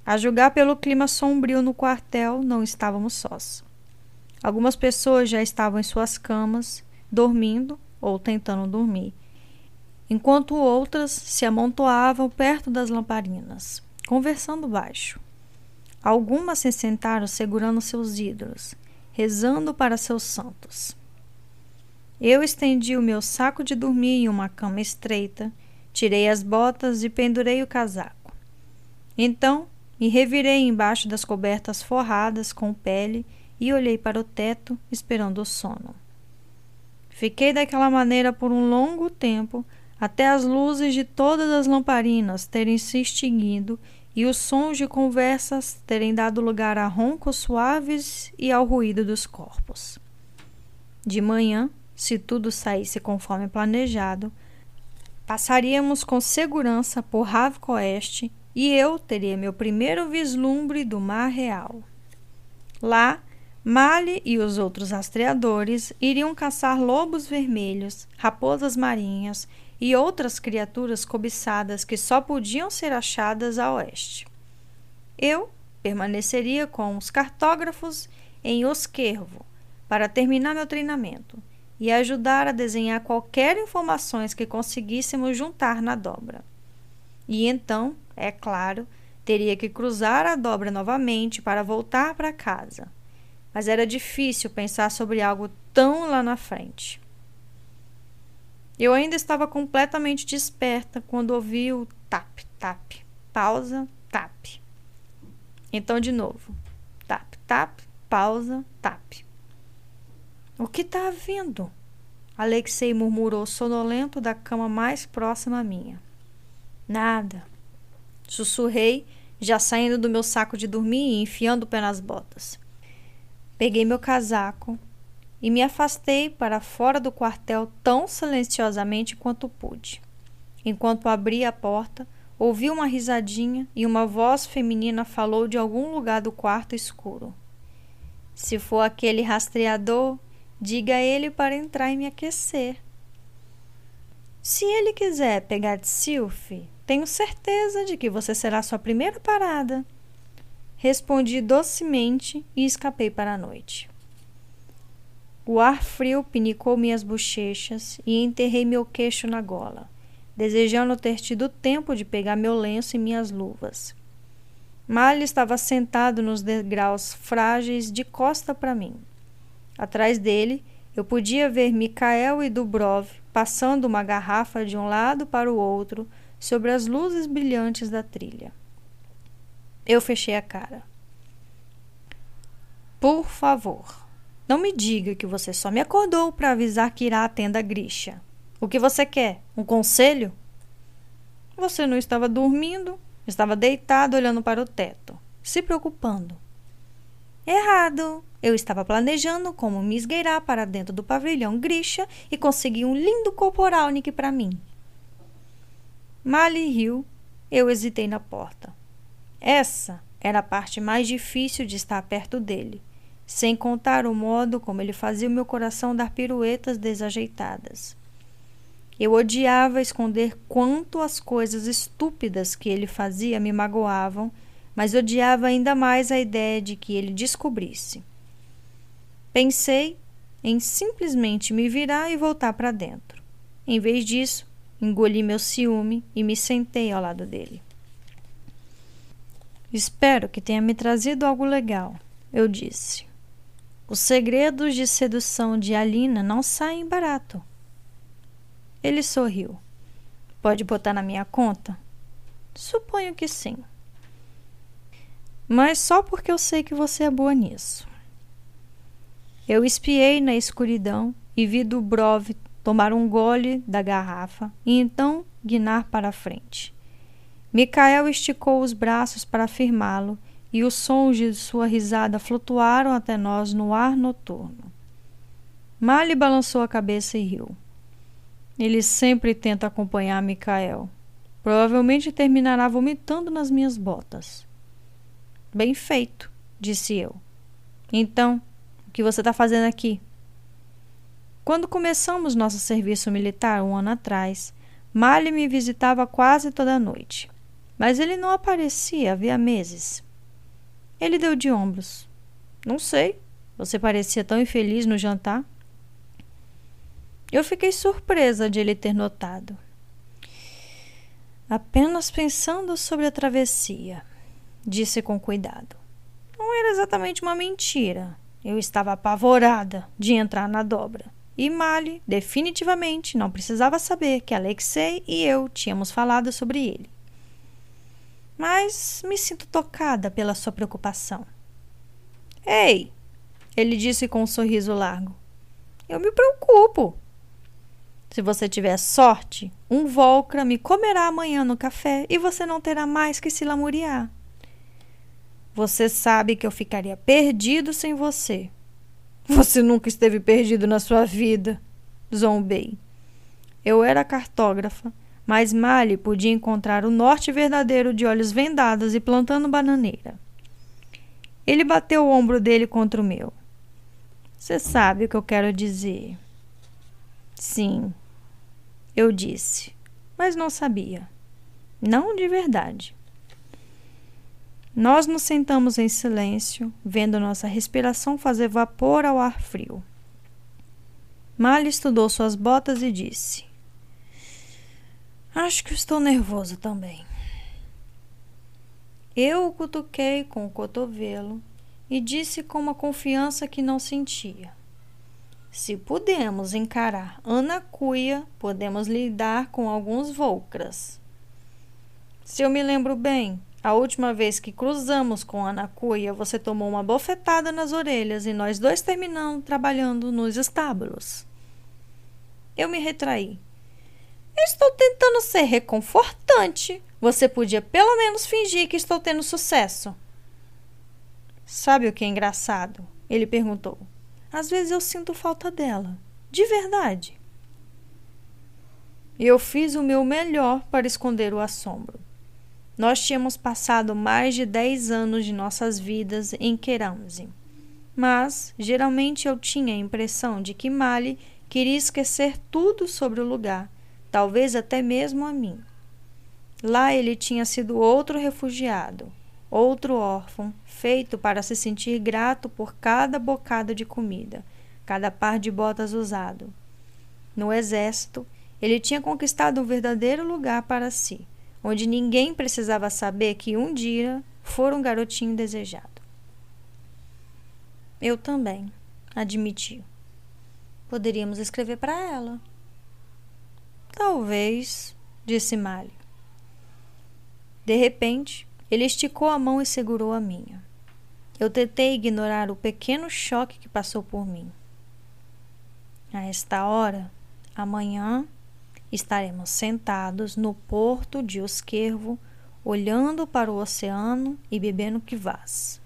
A julgar pelo clima sombrio no quartel, não estávamos sós. Algumas pessoas já estavam em suas camas, dormindo ou tentando dormir, enquanto outras se amontoavam perto das lamparinas, conversando baixo. Algumas se sentaram segurando seus ídolos, rezando para seus santos. Eu estendi o meu saco de dormir em uma cama estreita, tirei as botas e pendurei o casaco. Então, me revirei embaixo das cobertas forradas com pele e olhei para o teto, esperando o sono. Fiquei daquela maneira por um longo tempo, até as luzes de todas as lamparinas terem se extinguido e os sons de conversas terem dado lugar a roncos suaves e ao ruído dos corpos. De manhã, se tudo saísse conforme planejado, passaríamos com segurança por Ravco Oeste e eu teria meu primeiro vislumbre do mar real. Lá, Mali e os outros rastreadores iriam caçar lobos vermelhos, raposas marinhas e outras criaturas cobiçadas que só podiam ser achadas a oeste. Eu permaneceria com os cartógrafos em Osquervo para terminar meu treinamento e ajudar a desenhar qualquer informações que conseguíssemos juntar na dobra. E então, é claro, teria que cruzar a dobra novamente para voltar para casa. Mas era difícil pensar sobre algo tão lá na frente. Eu ainda estava completamente desperta quando ouvi o tap, tap, pausa, tap. Então, de novo, tap, tap, pausa, tap. O que está havendo? Alexei murmurou sonolento da cama mais próxima à minha. Nada. Sussurrei, já saindo do meu saco de dormir e enfiando o pé nas botas. Peguei meu casaco e me afastei para fora do quartel tão silenciosamente quanto pude. Enquanto abria a porta, ouvi uma risadinha e uma voz feminina falou de algum lugar do quarto escuro. Se for aquele rastreador, diga a ele para entrar e me aquecer. Se ele quiser pegar de Silfe, tenho certeza de que você será sua primeira parada. Respondi docemente e escapei para a noite. O ar frio pinicou minhas bochechas e enterrei meu queixo na gola, desejando ter tido tempo de pegar meu lenço e minhas luvas. Malha estava sentado nos degraus frágeis de costa para mim. Atrás dele, eu podia ver Mikael e Dubrov passando uma garrafa de um lado para o outro sobre as luzes brilhantes da trilha. Eu fechei a cara. Por favor, não me diga que você só me acordou para avisar que irá à tenda Grisha. O que você quer? Um conselho? Você não estava dormindo, estava deitado olhando para o teto, se preocupando. Errado! Eu estava planejando como me esgueirar para dentro do pavilhão Grisha e conseguir um lindo corporalnik para mim. Mali riu. Eu hesitei na porta. Essa era a parte mais difícil de estar perto dele, sem contar o modo como ele fazia o meu coração dar piruetas desajeitadas. Eu odiava esconder quanto as coisas estúpidas que ele fazia me magoavam, mas odiava ainda mais a ideia de que ele descobrisse. Pensei em simplesmente me virar e voltar para dentro. Em vez disso, engoli meu ciúme e me sentei ao lado dele. Espero que tenha me trazido algo legal, eu disse. Os segredos de sedução de Alina não saem barato. Ele sorriu. Pode botar na minha conta? Suponho que sim. Mas só porque eu sei que você é boa nisso. Eu espiei na escuridão e vi Dubrov tomar um gole da garrafa e então guinar para a frente. Micael esticou os braços para firmá-lo e os sons de sua risada flutuaram até nós no ar noturno. Mali balançou a cabeça e riu. Ele sempre tenta acompanhar Micael. Provavelmente terminará vomitando nas minhas botas. Bem feito, disse eu. Então, o que você está fazendo aqui? Quando começamos nosso serviço militar um ano atrás, Mali me visitava quase toda noite mas ele não aparecia havia meses. Ele deu de ombros. Não sei. Você parecia tão infeliz no jantar. Eu fiquei surpresa de ele ter notado. Apenas pensando sobre a travessia, disse com cuidado. Não era exatamente uma mentira. Eu estava apavorada de entrar na dobra. E Mali definitivamente não precisava saber que Alexei e eu tínhamos falado sobre ele mas me sinto tocada pela sua preocupação. Ei, ele disse com um sorriso largo. Eu me preocupo. Se você tiver sorte, um Volcra me comerá amanhã no café e você não terá mais que se lamuriar. Você sabe que eu ficaria perdido sem você. Você nunca esteve perdido na sua vida, zombei. Eu era cartógrafa mas Mali podia encontrar o norte verdadeiro de olhos vendados e plantando bananeira. Ele bateu o ombro dele contra o meu. Você sabe o que eu quero dizer. Sim, eu disse, mas não sabia. Não de verdade. Nós nos sentamos em silêncio, vendo nossa respiração fazer vapor ao ar frio. Mali estudou suas botas e disse: Acho que estou nervoso também. Eu o cutuquei com o cotovelo e disse com uma confiança que não sentia. Se podemos encarar Ana Cuia, podemos lidar com alguns Volcras. Se eu me lembro bem, A última vez que cruzamos com a Anacuia, você tomou uma bofetada nas orelhas e nós dois terminamos trabalhando nos estábulos. Eu me retraí. Estou tentando ser reconfortante. Você podia pelo menos fingir que estou tendo sucesso. Sabe o que é engraçado? Ele perguntou. Às vezes eu sinto falta dela. De verdade. Eu fiz o meu melhor para esconder o assombro. Nós tínhamos passado mais de dez anos de nossas vidas em Keramzi. Mas, geralmente, eu tinha a impressão de que Mali queria esquecer tudo sobre o lugar, talvez até mesmo a mim. Lá ele tinha sido outro refugiado, outro órfão, feito para se sentir grato por cada bocado de comida, cada par de botas usado. No exército, ele tinha conquistado um verdadeiro lugar para si onde ninguém precisava saber que um dia fora um garotinho desejado. Eu também, admitiu. Poderíamos escrever para ela. Talvez, disse Mali. De repente, ele esticou a mão e segurou a minha. Eu tentei ignorar o pequeno choque que passou por mim. A esta hora, amanhã, Estaremos sentados no porto de Osquervo, olhando para o oceano e bebendo kvass.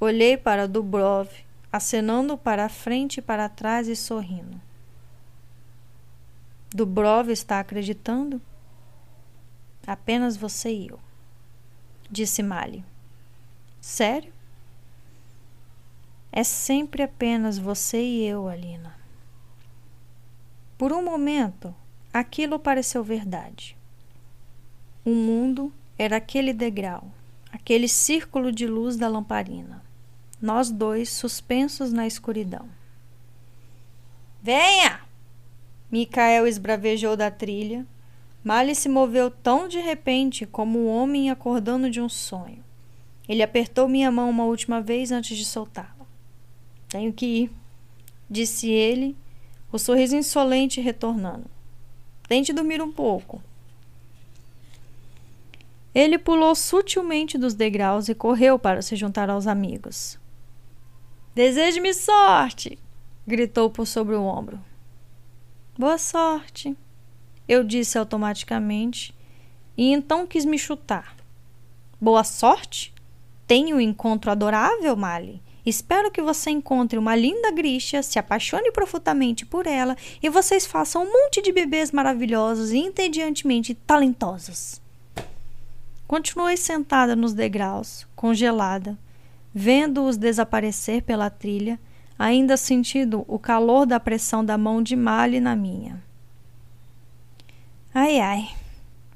Olhei para Dubrov, acenando para a frente e para trás e sorrindo. Dubrov está acreditando? Apenas você e eu, disse Mali. Sério? É sempre apenas você e eu, Alina. Por um momento, aquilo pareceu verdade. O mundo era aquele degrau, aquele círculo de luz da lamparina. Nós dois suspensos na escuridão. Venha! Micael esbravejou da trilha. Mali se moveu tão de repente como um homem acordando de um sonho. Ele apertou minha mão uma última vez antes de soltá-la. Tenho que ir, disse ele o sorriso insolente retornando. Tente dormir um pouco. Ele pulou sutilmente dos degraus e correu para se juntar aos amigos. Deseje-me sorte! gritou por sobre o ombro. Boa sorte! Eu disse automaticamente e então quis me chutar. Boa sorte? Tenho um encontro adorável, Mali. Espero que você encontre uma linda Grisha, se apaixone profundamente por ela e vocês façam um monte de bebês maravilhosos e entediantemente talentosos. Continuei sentada nos degraus, congelada, vendo-os desaparecer pela trilha, ainda sentindo o calor da pressão da mão de Mali na minha. Ai, ai,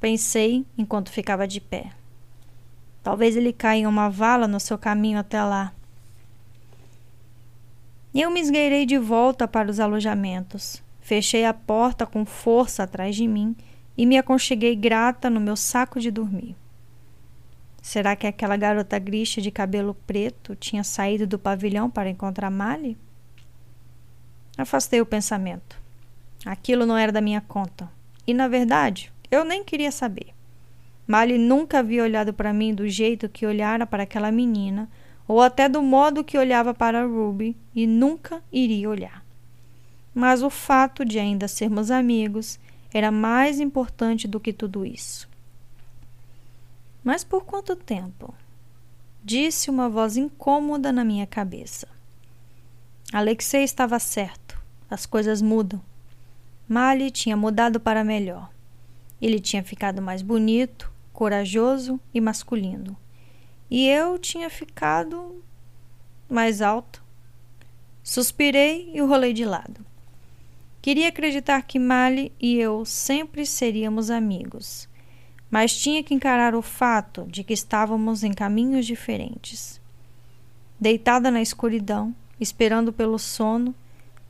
pensei enquanto ficava de pé. Talvez ele caia em uma vala no seu caminho até lá. Eu me esgueirei de volta para os alojamentos. Fechei a porta com força atrás de mim e me aconcheguei grata no meu saco de dormir. Será que aquela garota grixa de cabelo preto tinha saído do pavilhão para encontrar Mali? Afastei o pensamento. Aquilo não era da minha conta. E, na verdade, eu nem queria saber. Mali nunca havia olhado para mim do jeito que olhara para aquela menina ou até do modo que olhava para Ruby e nunca iria olhar. Mas o fato de ainda sermos amigos era mais importante do que tudo isso. Mas por quanto tempo? Disse uma voz incômoda na minha cabeça. Alexei estava certo. As coisas mudam. Mali tinha mudado para melhor. Ele tinha ficado mais bonito, corajoso e masculino. E eu tinha ficado mais alto. Suspirei e o rolei de lado. Queria acreditar que Mali e eu sempre seríamos amigos, mas tinha que encarar o fato de que estávamos em caminhos diferentes. Deitada na escuridão, esperando pelo sono,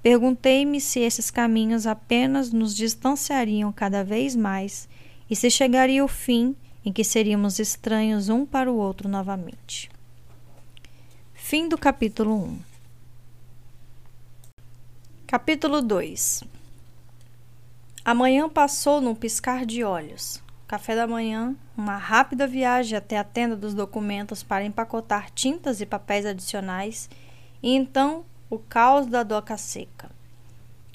perguntei-me se esses caminhos apenas nos distanciariam cada vez mais e se chegaria o fim em que seríamos estranhos um para o outro novamente. Fim do capítulo 1. Capítulo 2 Amanhã passou num piscar de olhos. Café da manhã, uma rápida viagem até a tenda dos documentos para empacotar tintas e papéis adicionais, e então o caos da doca seca.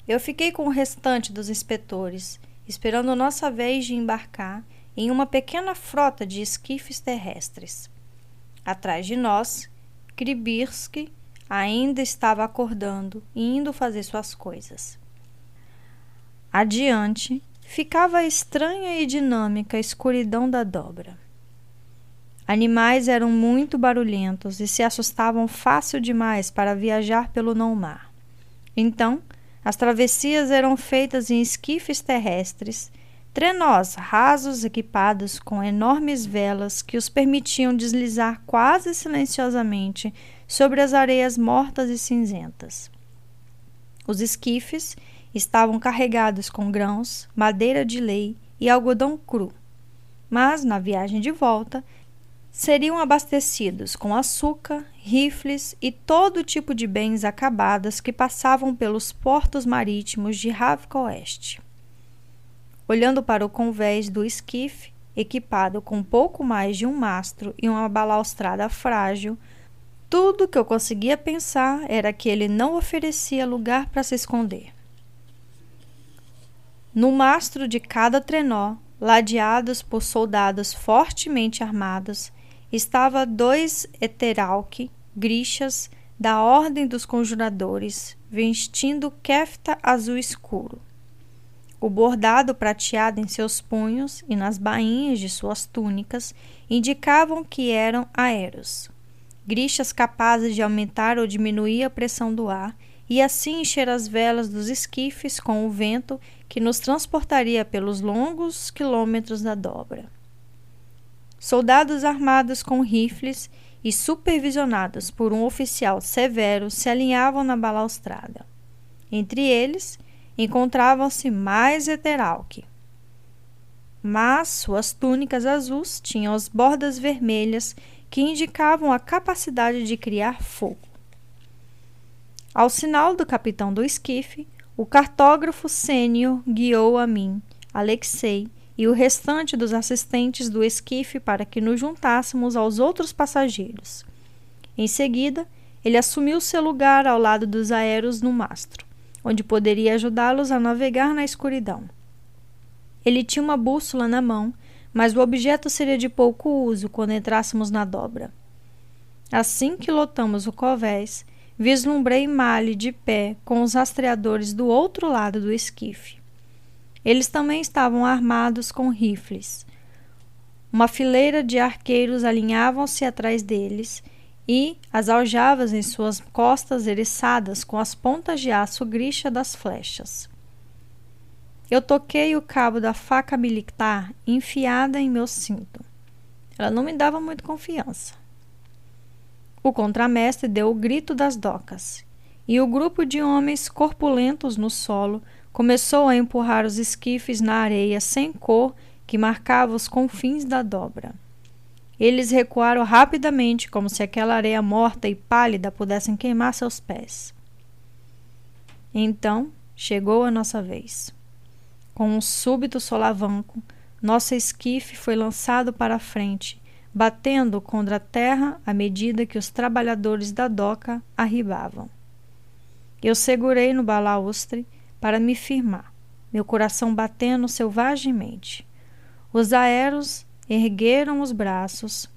Eu fiquei com o restante dos inspetores, esperando nossa vez de embarcar em uma pequena frota de esquifes terrestres. Atrás de nós, Kribirsky ainda estava acordando e indo fazer suas coisas. Adiante, ficava a estranha e dinâmica escuridão da dobra. Animais eram muito barulhentos e se assustavam fácil demais para viajar pelo não-mar. Então, as travessias eram feitas em esquifes terrestres, trenós rasos equipados com enormes velas que os permitiam deslizar quase silenciosamente sobre as areias mortas e cinzentas. Os esquifes estavam carregados com grãos, madeira de lei e algodão cru. Mas, na viagem de volta, seriam abastecidos com açúcar, rifles e todo tipo de bens acabados que passavam pelos portos marítimos de Ravka Oeste. Olhando para o convés do esquife, equipado com pouco mais de um mastro e uma balaustrada frágil, tudo que eu conseguia pensar era que ele não oferecia lugar para se esconder. No mastro de cada trenó, ladeados por soldados fortemente armados, estava dois eteralque, grixas, da ordem dos conjuradores, vestindo kefta azul escuro. O bordado prateado em seus punhos e nas bainhas de suas túnicas indicavam que eram aeros. Grixas capazes de aumentar ou diminuir a pressão do ar e assim encher as velas dos esquifes com o vento que nos transportaria pelos longos quilômetros da dobra. Soldados armados com rifles e supervisionados por um oficial severo se alinhavam na balaustrada. Entre eles encontravam-se mais Eteralque. Mas suas túnicas azuis tinham as bordas vermelhas que indicavam a capacidade de criar fogo. Ao sinal do capitão do esquife, o cartógrafo sênior guiou a mim, Alexei, e o restante dos assistentes do esquife para que nos juntássemos aos outros passageiros. Em seguida, ele assumiu seu lugar ao lado dos aéreos no mastro, onde poderia ajudá-los a navegar na escuridão. Ele tinha uma bússola na mão, mas o objeto seria de pouco uso quando entrássemos na dobra. Assim que lotamos o covés, vislumbrei Mali de pé com os rastreadores do outro lado do esquife. Eles também estavam armados com rifles. Uma fileira de arqueiros alinhavam-se atrás deles e as aljavas em suas costas eriçadas com as pontas de aço grixa das flechas. Eu toquei o cabo da faca militar enfiada em meu cinto. Ela não me dava muito confiança. O contramestre deu o grito das docas, e o grupo de homens corpulentos no solo começou a empurrar os esquifes na areia sem cor que marcava os confins da dobra. Eles recuaram rapidamente, como se aquela areia morta e pálida pudessem queimar seus pés. Então chegou a nossa vez. Com um súbito solavanco, nosso esquife foi lançado para a frente, batendo contra a terra à medida que os trabalhadores da doca arribavam. Eu segurei no balaustre para me firmar, meu coração batendo selvagemmente. Os aeros ergueram os braços,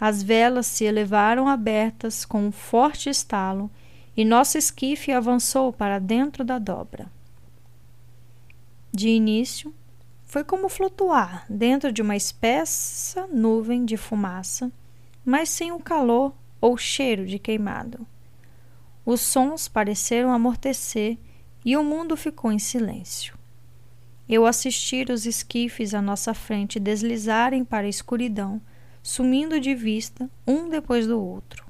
as velas se elevaram abertas com um forte estalo e nosso esquife avançou para dentro da dobra. De início, foi como flutuar dentro de uma espessa nuvem de fumaça, mas sem o calor ou cheiro de queimado. Os sons pareceram amortecer e o mundo ficou em silêncio. Eu assisti os esquifes à nossa frente deslizarem para a escuridão, sumindo de vista um depois do outro.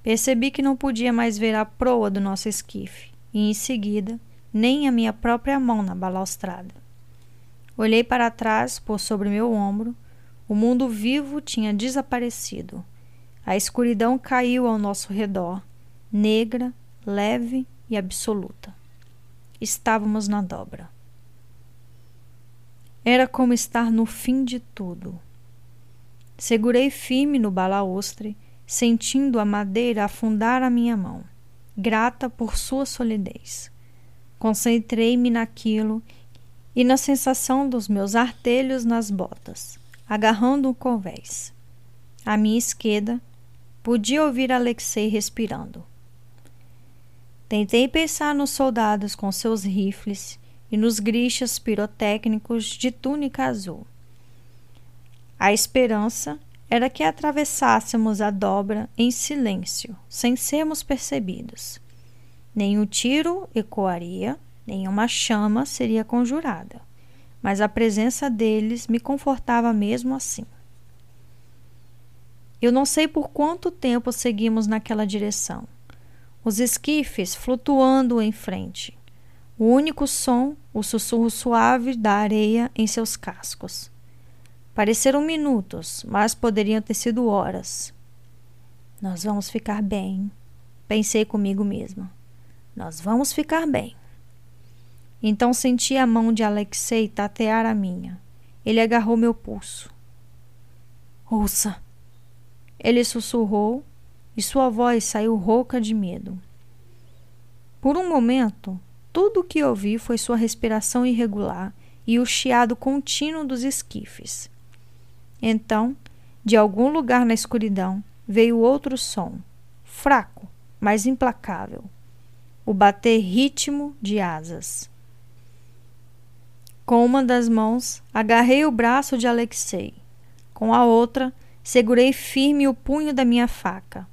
Percebi que não podia mais ver a proa do nosso esquife e, em seguida, nem a minha própria mão na balaustrada. Olhei para trás por sobre meu ombro. O mundo vivo tinha desaparecido. A escuridão caiu ao nosso redor, negra, leve e absoluta estávamos na dobra. Era como estar no fim de tudo. Segurei firme no balaustre, sentindo a madeira afundar a minha mão, grata por sua solidez. Concentrei-me naquilo e na sensação dos meus artelhos nas botas, agarrando um convés. À minha esquerda, podia ouvir Alexei respirando. Tentei pensar nos soldados com seus rifles e nos grichas pirotécnicos de túnica azul. A esperança era que atravessássemos a dobra em silêncio, sem sermos percebidos. Nenhum tiro ecoaria, nenhuma chama seria conjurada, mas a presença deles me confortava mesmo assim. Eu não sei por quanto tempo seguimos naquela direção, os esquifes flutuando em frente. O único som, o sussurro suave da areia em seus cascos. Pareceram minutos, mas poderiam ter sido horas. Nós vamos ficar bem, pensei comigo mesma. Nós vamos ficar bem. Então senti a mão de Alexei tatear a minha. Ele agarrou meu pulso. Ouça! Ele sussurrou e sua voz saiu rouca de medo. Por um momento, tudo o que ouvi foi sua respiração irregular e o chiado contínuo dos esquifes. Então, de algum lugar na escuridão, veio outro som, fraco, mas implacável o bater ritmo de asas. Com uma das mãos, agarrei o braço de Alexei. Com a outra, segurei firme o punho da minha faca.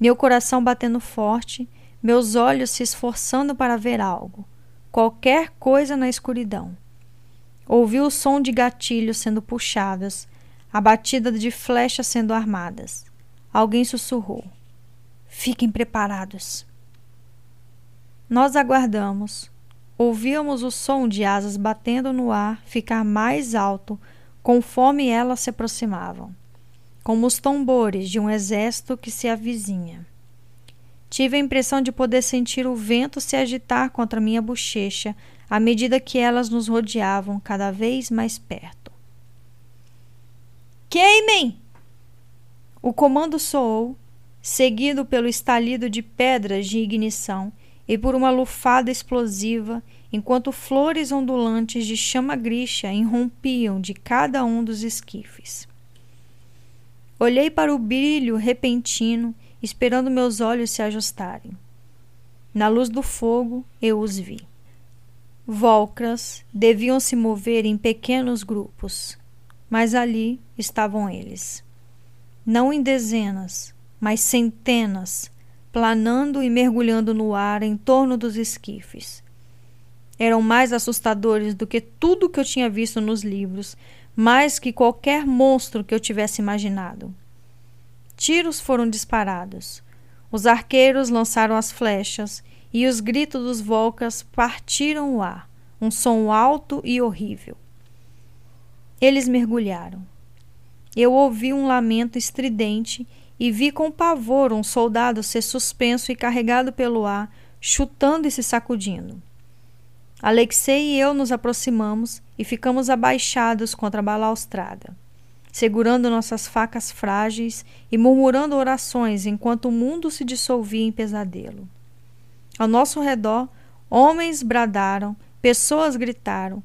Meu coração batendo forte, meus olhos se esforçando para ver algo, qualquer coisa na escuridão. Ouvi o som de gatilhos sendo puxados, a batida de flechas sendo armadas. Alguém sussurrou: Fiquem preparados. Nós aguardamos. Ouvíamos o som de asas batendo no ar ficar mais alto conforme elas se aproximavam, como os tambores de um exército que se avizinha. Tive a impressão de poder sentir o vento se agitar contra minha bochecha à medida que elas nos rodeavam cada vez mais perto. Queimem! O comando soou, seguido pelo estalido de pedras de ignição e por uma lufada explosiva, enquanto flores ondulantes de chama grixa irrompiam de cada um dos esquifes. Olhei para o brilho repentino, esperando meus olhos se ajustarem. Na luz do fogo, eu os vi. Volcras deviam se mover em pequenos grupos, mas ali estavam eles. Não em dezenas, mas centenas, planando e mergulhando no ar em torno dos esquifes. Eram mais assustadores do que tudo que eu tinha visto nos livros, mais que qualquer monstro que eu tivesse imaginado. Tiros foram disparados. Os arqueiros lançaram as flechas e os gritos dos Volcas partiram o ar, um som alto e horrível. Eles mergulharam. Eu ouvi um lamento estridente e vi com pavor um soldado ser suspenso e carregado pelo ar, chutando e se sacudindo. Alexei e eu nos aproximamos e ficamos abaixados contra a balaustrada, segurando nossas facas frágeis e murmurando orações enquanto o mundo se dissolvia em pesadelo. Ao nosso redor, homens bradaram, pessoas gritaram,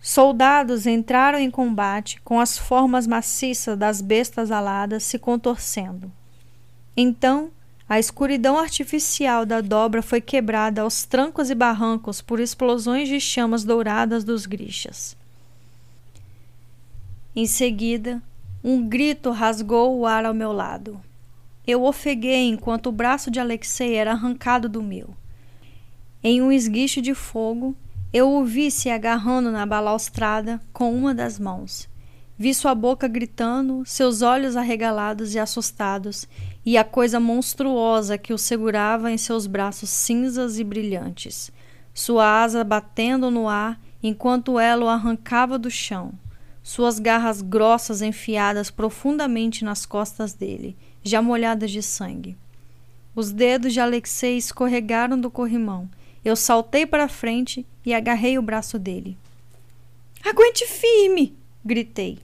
Soldados entraram em combate com as formas maciças das bestas aladas se contorcendo. Então, a escuridão artificial da dobra foi quebrada aos trancos e barrancos por explosões de chamas douradas dos grichas. Em seguida, um grito rasgou o ar ao meu lado. Eu ofeguei enquanto o braço de Alexei era arrancado do meu. Em um esguicho de fogo, eu o vi se agarrando na balaustrada com uma das mãos. Vi sua boca gritando, seus olhos arregalados e assustados, e a coisa monstruosa que o segurava em seus braços cinzas e brilhantes, sua asa batendo no ar enquanto ela o arrancava do chão, suas garras grossas enfiadas profundamente nas costas dele, já molhadas de sangue. Os dedos de Alexei escorregaram do corrimão eu saltei para frente e agarrei o braço dele. Aguente firme! gritei.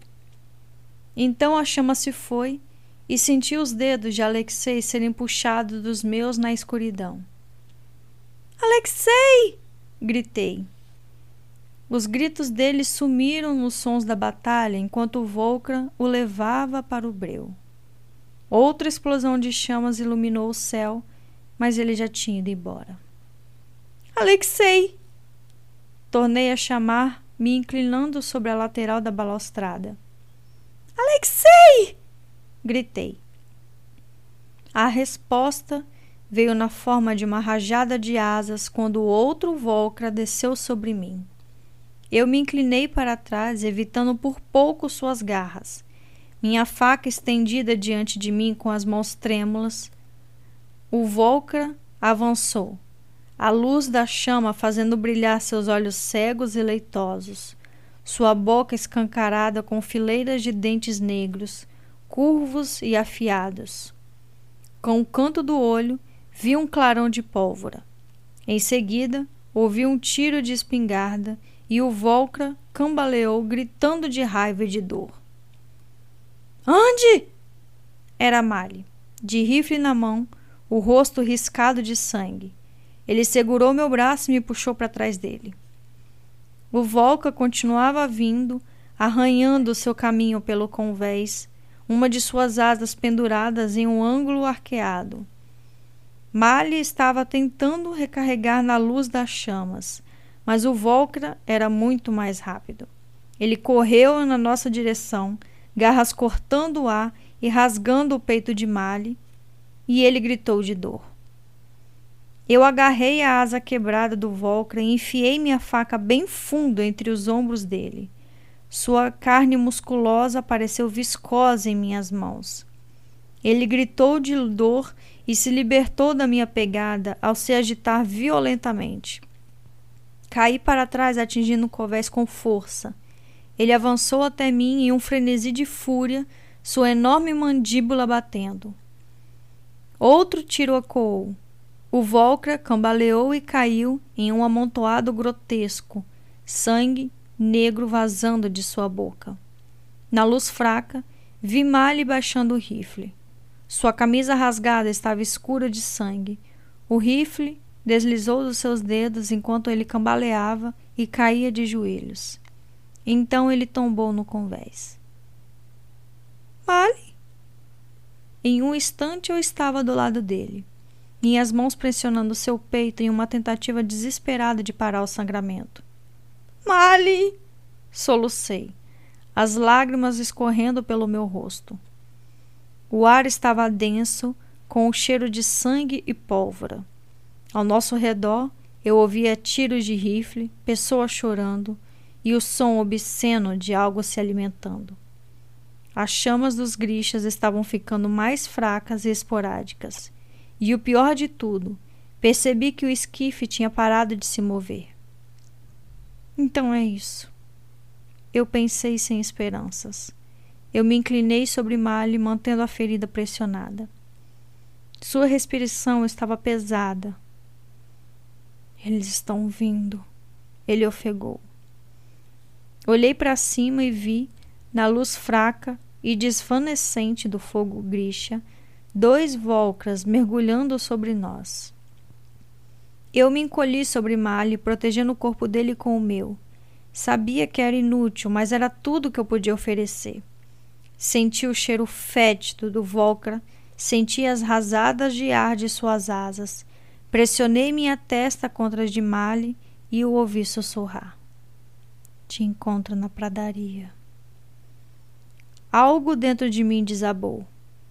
Então a chama se foi e senti os dedos de Alexei serem puxados dos meus na escuridão. Alexei! gritei. Os gritos dele sumiram nos sons da batalha enquanto Volcra o levava para o breu. Outra explosão de chamas iluminou o céu, mas ele já tinha ido embora. Alexei! Tornei a chamar, me inclinando sobre a lateral da balaustrada. Alexei! gritei. A resposta veio na forma de uma rajada de asas quando outro Volcra desceu sobre mim. Eu me inclinei para trás, evitando por pouco suas garras. Minha faca estendida diante de mim com as mãos trêmulas. O Volcra avançou, a luz da chama fazendo brilhar seus olhos cegos e leitosos, sua boca escancarada com fileiras de dentes negros, curvos e afiados. Com o canto do olho, vi um clarão de pólvora. Em seguida, ouvi um tiro de espingarda e o Volcra cambaleou, gritando de raiva e de dor. Ande! Era Mali, de rifle na mão, o rosto riscado de sangue. Ele segurou meu braço e me puxou para trás dele. O Volca continuava vindo, arranhando seu caminho pelo convés, uma de suas asas penduradas em um ângulo arqueado. Mali estava tentando recarregar na luz das chamas, mas o Volcra era muito mais rápido. Ele correu na nossa direção, garras cortando o ar e rasgando o peito de Mali, e ele gritou de dor. Eu agarrei a asa quebrada do Volcra e enfiei minha faca bem fundo entre os ombros dele. Sua carne musculosa pareceu viscosa em minhas mãos. Ele gritou de dor e se libertou da minha pegada ao se agitar violentamente. Caí para trás, atingindo o covés com força. Ele avançou até mim em um frenesi de fúria, sua enorme mandíbula batendo. Outro tiro ecoou. O Volcra cambaleou e caiu em um amontoado grotesco, sangue negro vazando de sua boca. Na luz fraca, vi Mali baixando o rifle. Sua camisa rasgada estava escura de sangue. O rifle deslizou dos seus dedos enquanto ele cambaleava e caía de joelhos. Então ele tombou no convés. Mali? Em um instante eu estava do lado dele, minhas mãos pressionando seu peito em uma tentativa desesperada de parar o sangramento. Mali! Solucei, as lágrimas escorrendo pelo meu rosto. O ar estava denso, com o cheiro de sangue e pólvora. Ao nosso redor, eu ouvia tiros de rifle, pessoas chorando e o som obsceno de algo se alimentando. As chamas dos grixas estavam ficando mais fracas e esporádicas. E o pior de tudo, percebi que o esquife tinha parado de se mover. Então é isso. Eu pensei sem esperanças. Eu me inclinei sobre Mali, mantendo a ferida pressionada. Sua respiração estava pesada. Eles estão vindo. Ele ofegou. Olhei para cima e vi, na luz fraca e desvanecente do fogo grixa, dois volcras mergulhando sobre nós. Eu me encolhi sobre Mali, protegendo o corpo dele com o meu. Sabia que era inútil, mas era tudo que eu podia oferecer. Senti o cheiro fétido do Volcra, senti as rasadas de ar de suas asas, pressionei minha testa contra as de Mali e o ouvi sussurrar. Te encontro na pradaria. Algo dentro de mim desabou.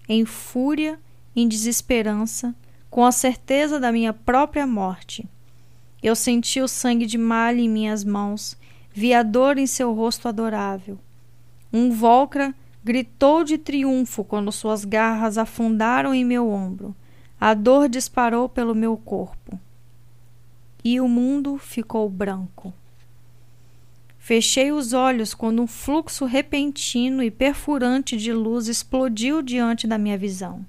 Em fúria, em desesperança, com a certeza da minha própria morte. Eu senti o sangue de Mali em minhas mãos Vi a dor em seu rosto adorável. Um Volcra gritou de triunfo quando suas garras afundaram em meu ombro. A dor disparou pelo meu corpo. E o mundo ficou branco. Fechei os olhos quando um fluxo repentino e perfurante de luz explodiu diante da minha visão.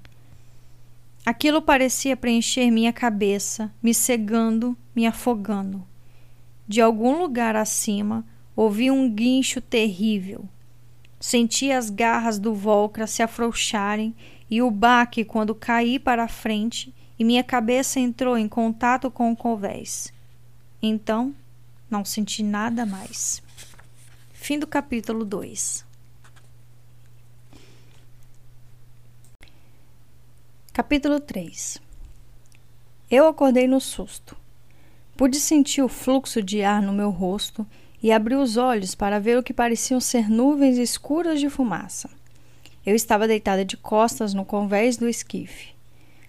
Aquilo parecia preencher minha cabeça, me cegando, me afogando. De algum lugar acima, ouvi um guincho terrível. Senti as garras do Volcra se afrouxarem e o baque quando caí para a frente e minha cabeça entrou em contato com o convés. Então, não senti nada mais. Fim do capítulo 2. Capítulo 3 Eu acordei no susto. Pude sentir o fluxo de ar no meu rosto e abri os olhos para ver o que pareciam ser nuvens escuras de fumaça. Eu estava deitada de costas no convés do esquife.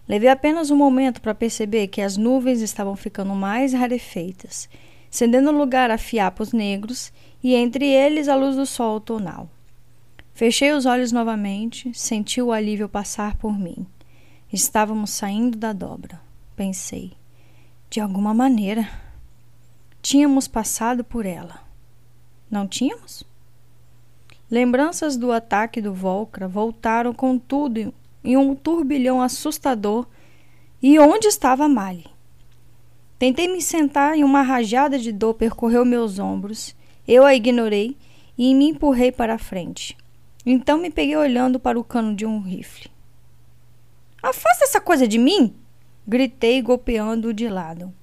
Levei apenas um momento para perceber que as nuvens estavam ficando mais rarefeitas, cedendo lugar a fiapos negros e entre eles a luz do sol outonal. Fechei os olhos novamente, senti o alívio passar por mim. Estávamos saindo da dobra. Pensei. De alguma maneira. Tínhamos passado por ela. Não tínhamos? Lembranças do ataque do Volcra voltaram com tudo em um turbilhão assustador. E onde estava Mali? Tentei me sentar e uma rajada de dor percorreu meus ombros. Eu a ignorei e me empurrei para a frente. Então me peguei olhando para o cano de um rifle. Afasta essa coisa de mim! Gritei, golpeando-o de lado.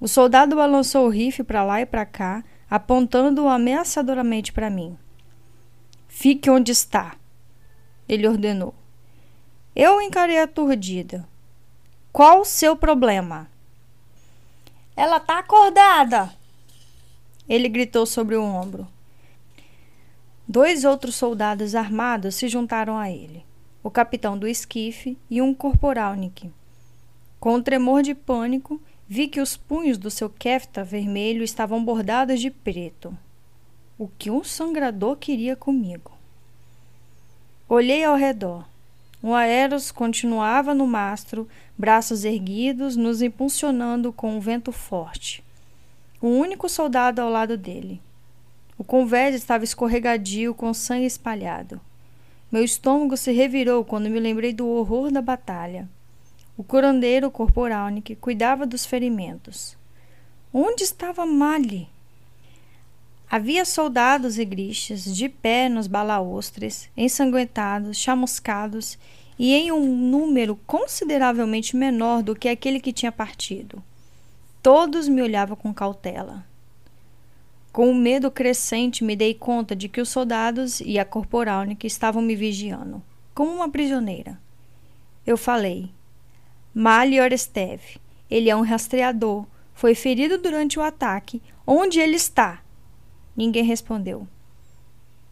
O soldado balançou o rifle para lá e para cá, apontando-o ameaçadoramente para mim. Fique onde está, ele ordenou. Eu encarei aturdida. Qual o seu problema? Ela está acordada! Ele gritou sobre o ombro. Dois outros soldados armados se juntaram a ele o capitão do esquife e um corporalnik. Com um tremor de pânico, vi que os punhos do seu kefta vermelho estavam bordados de preto. O que um sangrador queria comigo? Olhei ao redor. O Aeros continuava no mastro, braços erguidos, nos impulsionando com um vento forte. O único soldado ao lado dele. O convés estava escorregadio, com sangue espalhado. Meu estômago se revirou quando me lembrei do horror da batalha. O curandeiro Corporalnik cuidava dos ferimentos. Onde estava Mali? Havia soldados e gristes de pé nos balaustres, ensanguentados, chamuscados e em um número consideravelmente menor do que aquele que tinha partido. Todos me olhavam com cautela. Com o medo crescente, me dei conta de que os soldados e a corporalnik estavam me vigiando, como uma prisioneira. Eu falei: Mali Orestev, ele é um rastreador, foi ferido durante o ataque. Onde ele está? Ninguém respondeu.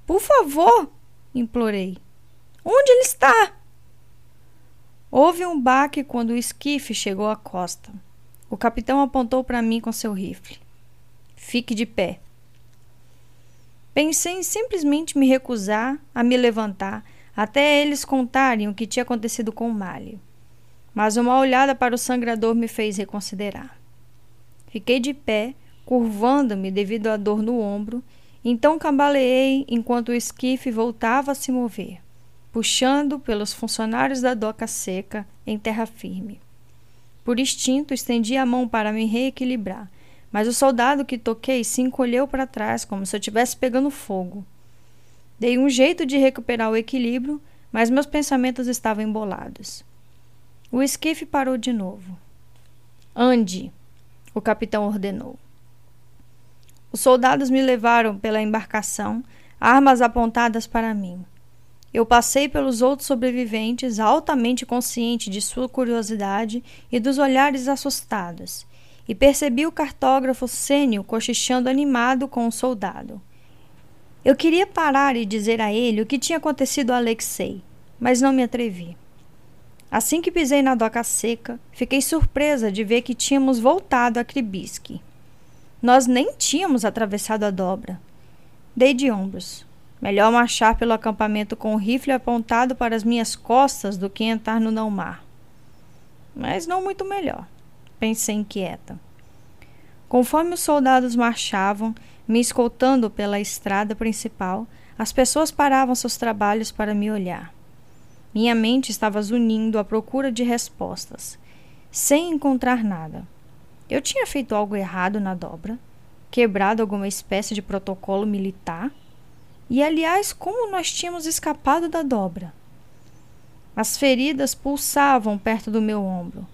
Por favor, implorei. Onde ele está? Houve um baque quando o esquife chegou à costa. O capitão apontou para mim com seu rifle. Fique de pé. Pensei em simplesmente me recusar a me levantar até eles contarem o que tinha acontecido com o Mali. Mas uma olhada para o sangrador me fez reconsiderar. Fiquei de pé, curvando-me devido à dor no ombro, então cambaleei enquanto o esquife voltava a se mover, puxando pelos funcionários da doca seca em terra firme. Por instinto, estendi a mão para me reequilibrar, mas o soldado que toquei se encolheu para trás, como se eu estivesse pegando fogo. Dei um jeito de recuperar o equilíbrio, mas meus pensamentos estavam embolados. O esquife parou de novo. Ande, o capitão ordenou. Os soldados me levaram pela embarcação, armas apontadas para mim. Eu passei pelos outros sobreviventes, altamente consciente de sua curiosidade e dos olhares assustados, e percebi o cartógrafo Sênio cochichando animado com o um soldado. Eu queria parar e dizer a ele o que tinha acontecido a Alexei, mas não me atrevi. Assim que pisei na doca seca, fiquei surpresa de ver que tínhamos voltado a Kribisky. Nós nem tínhamos atravessado a dobra. Dei de ombros. Melhor marchar pelo acampamento com o rifle apontado para as minhas costas do que entrar no não-mar. Mas não muito melhor pensei inquieta. Conforme os soldados marchavam, me escoltando pela estrada principal, as pessoas paravam seus trabalhos para me olhar. Minha mente estava zunindo à procura de respostas, sem encontrar nada. Eu tinha feito algo errado na dobra? quebrado alguma espécie de protocolo militar? E aliás, como nós tínhamos escapado da dobra? As feridas pulsavam perto do meu ombro.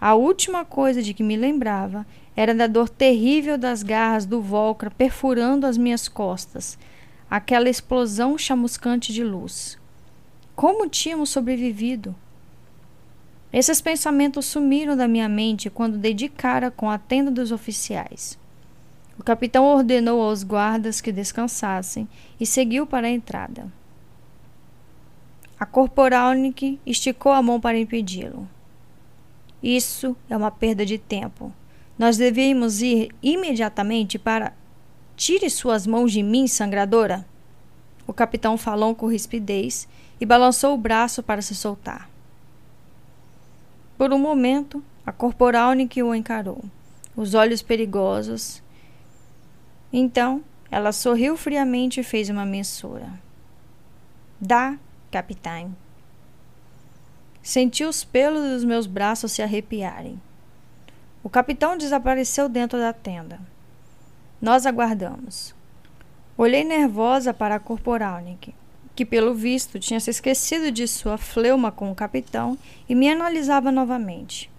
A última coisa de que me lembrava era da dor terrível das garras do Volcra perfurando as minhas costas, aquela explosão chamuscante de luz. Como tínhamos sobrevivido? Esses pensamentos sumiram da minha mente quando dei de cara com a tenda dos oficiais. O capitão ordenou aos guardas que descansassem e seguiu para a entrada. A corporalnik esticou a mão para impedi-lo. Isso é uma perda de tempo. Nós devíamos ir imediatamente para. Tire suas mãos de mim, sangradora! O capitão falou com rispidez e balançou o braço para se soltar. Por um momento, a corporalnik o encarou, os olhos perigosos. Então, ela sorriu friamente e fez uma mensura. Dá capitão. Senti os pelos dos meus braços se arrepiarem. O capitão desapareceu dentro da tenda. Nós aguardamos. Olhei nervosa para a corporalnik, que pelo visto tinha se esquecido de sua fleuma com o capitão e me analisava novamente.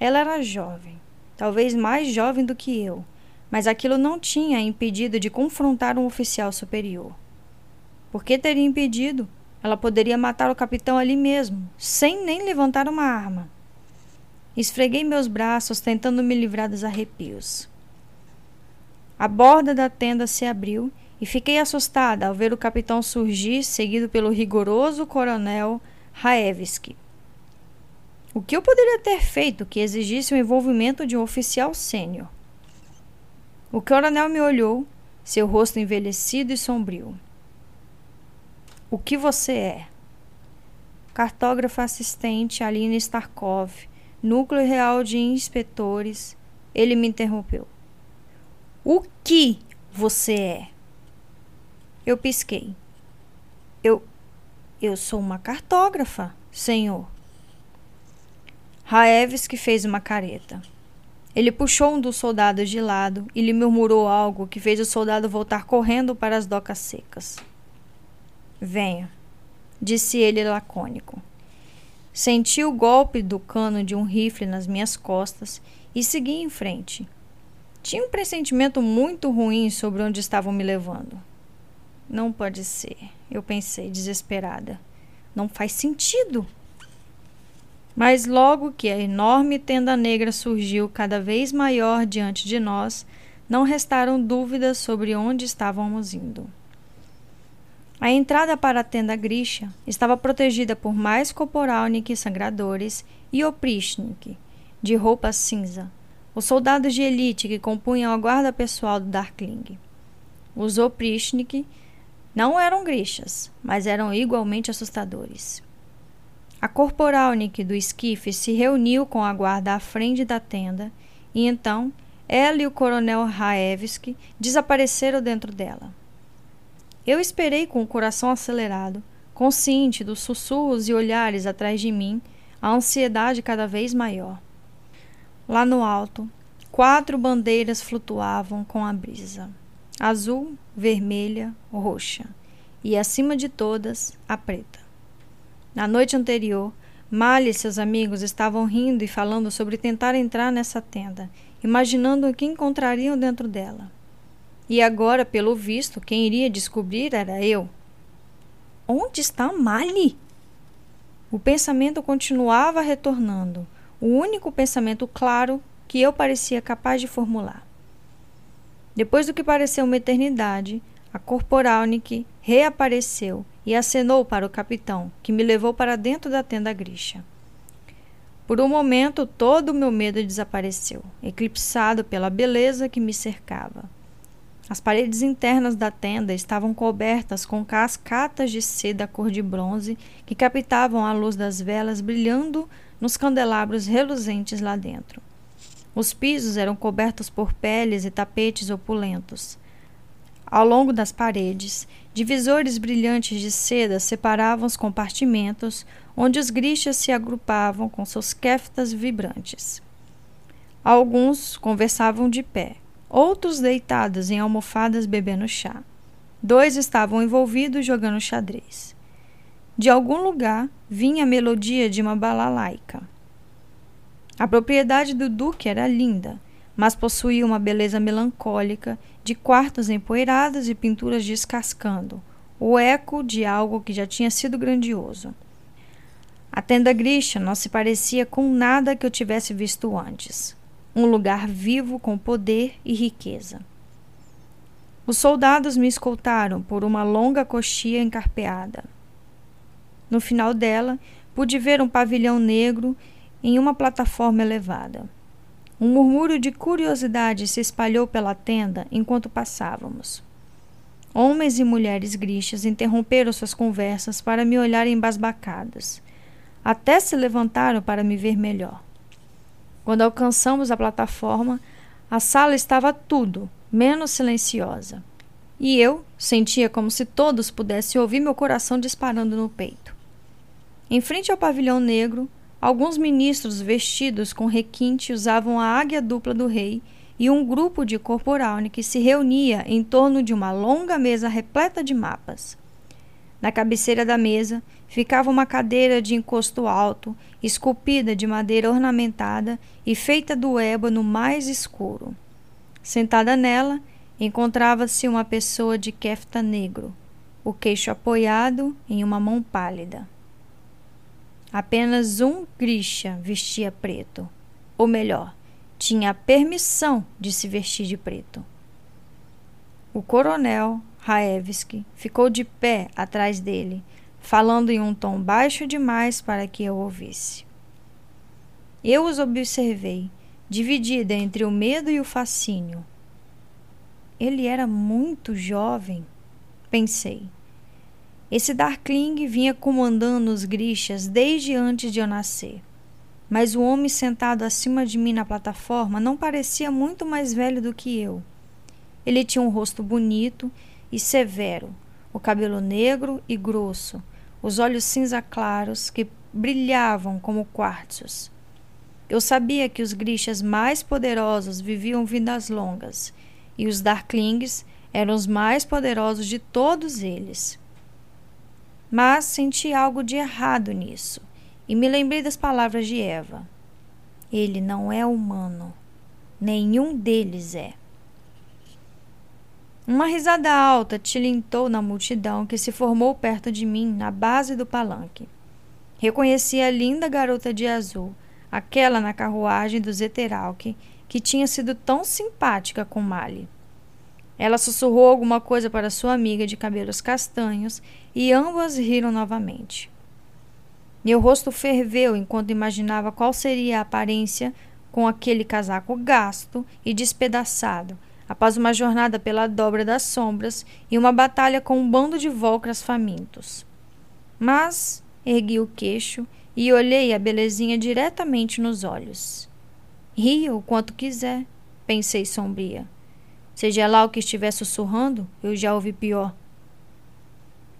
Ela era jovem, talvez mais jovem do que eu, mas aquilo não tinha impedido de confrontar um oficial superior. Por que teria impedido? Ela poderia matar o capitão ali mesmo, sem nem levantar uma arma. Esfreguei meus braços, tentando me livrar dos arrepios. A borda da tenda se abriu e fiquei assustada ao ver o capitão surgir, seguido pelo rigoroso coronel Raevski. O que eu poderia ter feito que exigisse o envolvimento de um oficial sênior? O coronel me olhou, seu rosto envelhecido e sombrio. O que você é? Cartógrafa assistente Aline Starkov, Núcleo Real de Inspetores. Ele me interrompeu. O que você é? Eu pisquei. Eu. Eu sou uma cartógrafa, senhor. Raevski fez uma careta. Ele puxou um dos soldados de lado e lhe murmurou algo que fez o soldado voltar correndo para as docas secas. Venha, disse ele lacônico. Senti o golpe do cano de um rifle nas minhas costas e segui em frente. Tinha um pressentimento muito ruim sobre onde estavam me levando. Não pode ser, eu pensei, desesperada. Não faz sentido. Mas logo que a enorme tenda negra surgiu cada vez maior diante de nós, não restaram dúvidas sobre onde estávamos indo. A entrada para a tenda Grisha estava protegida por mais Koporalnik sangradores e Oprishnik, de roupa cinza, os soldados de elite que compunham a guarda pessoal do Darkling. Os Oprishnik não eram Grishas, mas eram igualmente assustadores. A Corporalnik do esquife se reuniu com a guarda à frente da tenda e então ela e o coronel Raevski desapareceram dentro dela. Eu esperei com o coração acelerado, consciente dos sussurros e olhares atrás de mim, a ansiedade cada vez maior. Lá no alto, quatro bandeiras flutuavam com a brisa: azul, vermelha, roxa, e acima de todas, a preta. Na noite anterior, Malha e seus amigos estavam rindo e falando sobre tentar entrar nessa tenda, imaginando o que encontrariam dentro dela. E agora, pelo visto, quem iria descobrir era eu. Onde está Mali? O pensamento continuava retornando, o único pensamento claro que eu parecia capaz de formular. Depois do que pareceu uma eternidade, a Corporalnik reapareceu e acenou para o capitão, que me levou para dentro da tenda Grisha. Por um momento, todo o meu medo desapareceu, eclipsado pela beleza que me cercava. As paredes internas da tenda estavam cobertas com cascatas de seda cor de bronze que captavam a luz das velas brilhando nos candelabros reluzentes lá dentro. Os pisos eram cobertos por peles e tapetes opulentos. Ao longo das paredes, divisores brilhantes de seda separavam os compartimentos onde os grixas se agrupavam com seus keftas vibrantes. Alguns conversavam de pé, outros deitados em almofadas bebendo chá. Dois estavam envolvidos jogando xadrez. De algum lugar vinha a melodia de uma balalaica. A propriedade do duque era linda, mas possuía uma beleza melancólica, de quartos empoeirados e pinturas descascando, o eco de algo que já tinha sido grandioso. A tenda Grisha não se parecia com nada que eu tivesse visto antes. Um lugar vivo com poder e riqueza. Os soldados me escoltaram por uma longa coxia encarpeada. No final dela, pude ver um pavilhão negro em uma plataforma elevada. Um murmúrio de curiosidade se espalhou pela tenda enquanto passávamos. Homens e mulheres grixas interromperam suas conversas para me olhar embasbacadas. Até se levantaram para me ver melhor. Quando alcançamos a plataforma, a sala estava tudo menos silenciosa. E eu sentia como se todos pudessem ouvir meu coração disparando no peito. Em frente ao pavilhão negro, Alguns ministros vestidos com requinte usavam a águia dupla do rei e um grupo de corporalne que se reunia em torno de uma longa mesa repleta de mapas. Na cabeceira da mesa ficava uma cadeira de encosto alto, esculpida de madeira ornamentada e feita do ébano mais escuro. Sentada nela, encontrava-se uma pessoa de kefta negro, o queixo apoiado em uma mão pálida. Apenas um Grisha vestia preto. Ou melhor, tinha a permissão de se vestir de preto. O coronel Raevski ficou de pé atrás dele, falando em um tom baixo demais para que eu ouvisse. Eu os observei, dividida entre o medo e o fascínio. Ele era muito jovem, pensei. Esse Darkling vinha comandando os Grixas desde antes de eu nascer. Mas o homem sentado acima de mim na plataforma não parecia muito mais velho do que eu. Ele tinha um rosto bonito e severo, o cabelo negro e grosso, os olhos cinza claros que brilhavam como quartzos. Eu sabia que os Grixas mais poderosos viviam vidas longas, e os Darklings eram os mais poderosos de todos eles. Mas senti algo de errado nisso e me lembrei das palavras de Eva. Ele não é humano. Nenhum deles é. Uma risada alta tilintou na multidão que se formou perto de mim, na base do palanque. Reconheci a linda garota de azul, aquela na carruagem do Zeteralk, que tinha sido tão simpática com Mali. Ela sussurrou alguma coisa para sua amiga de cabelos castanhos e ambas riram novamente. Meu rosto ferveu enquanto imaginava qual seria a aparência com aquele casaco gasto e despedaçado, após uma jornada pela dobra das sombras e uma batalha com um bando de volcras famintos. Mas ergui o queixo e olhei a belezinha diretamente nos olhos. Ria o quanto quiser, pensei sombria. Seja lá o que estiver sussurrando, eu já ouvi pior.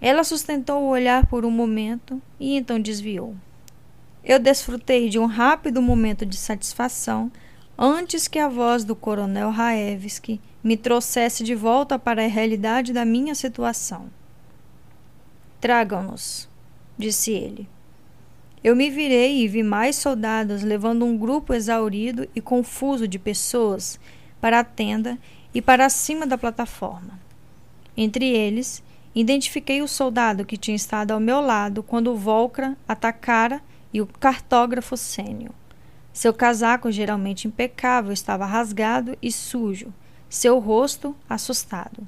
Ela sustentou o olhar por um momento e então desviou. Eu desfrutei de um rápido momento de satisfação antes que a voz do coronel Raevski me trouxesse de volta para a realidade da minha situação. Tragam-nos, disse ele. Eu me virei e vi mais soldados levando um grupo exaurido e confuso de pessoas para a tenda e para cima da plataforma. Entre eles, identifiquei o soldado que tinha estado ao meu lado quando o Volcra atacara e o cartógrafo sênior. Seu casaco, geralmente impecável, estava rasgado e sujo, seu rosto assustado.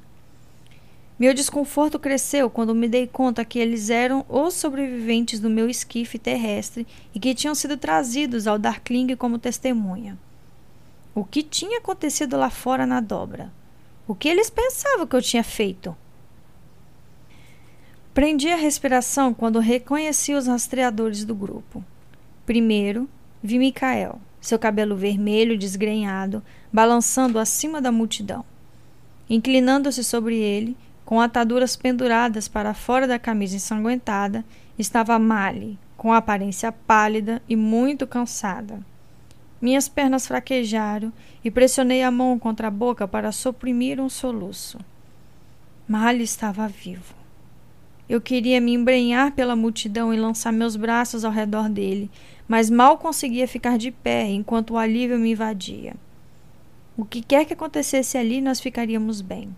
Meu desconforto cresceu quando me dei conta que eles eram os sobreviventes do meu esquife terrestre e que tinham sido trazidos ao Darkling como testemunha. O que tinha acontecido lá fora na dobra? O que eles pensavam que eu tinha feito? Prendi a respiração quando reconheci os rastreadores do grupo. Primeiro, vi Micael, seu cabelo vermelho desgrenhado, balançando acima da multidão. Inclinando-se sobre ele, com ataduras penduradas para fora da camisa ensanguentada, estava Mali, com aparência pálida e muito cansada. Minhas pernas fraquejaram e pressionei a mão contra a boca para suprimir um soluço. Mali estava vivo. Eu queria me embrenhar pela multidão e lançar meus braços ao redor dele, mas mal conseguia ficar de pé enquanto o alívio me invadia. O que quer que acontecesse ali, nós ficaríamos bem.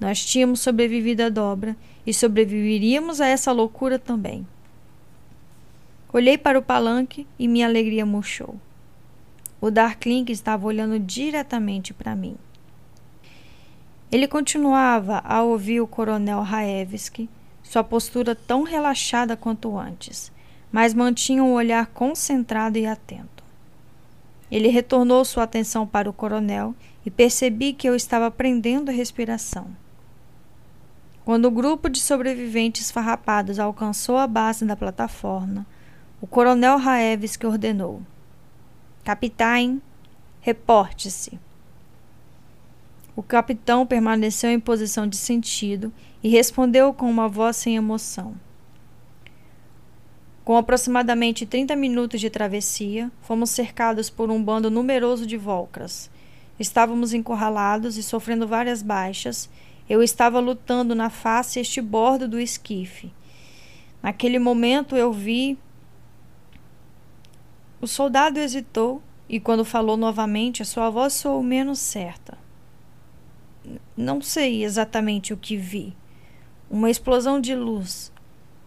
Nós tínhamos sobrevivido à dobra e sobreviveríamos a essa loucura também. Olhei para o palanque e minha alegria murchou. O Darkling estava olhando diretamente para mim. Ele continuava a ouvir o coronel Raevski, sua postura tão relaxada quanto antes, mas mantinha um olhar concentrado e atento. Ele retornou sua atenção para o coronel e percebi que eu estava prendendo a respiração. Quando o grupo de sobreviventes farrapados alcançou a base da plataforma, o coronel Raevski ordenou: Capitão, reporte-se. O capitão permaneceu em posição de sentido e respondeu com uma voz sem emoção. Com aproximadamente 30 minutos de travessia, fomos cercados por um bando numeroso de volcras. Estávamos encurralados e sofrendo várias baixas. Eu estava lutando na face este bordo do esquife. Naquele momento eu vi o soldado hesitou e, quando falou novamente, a sua voz soou menos certa. Não sei exatamente o que vi. Uma explosão de luz,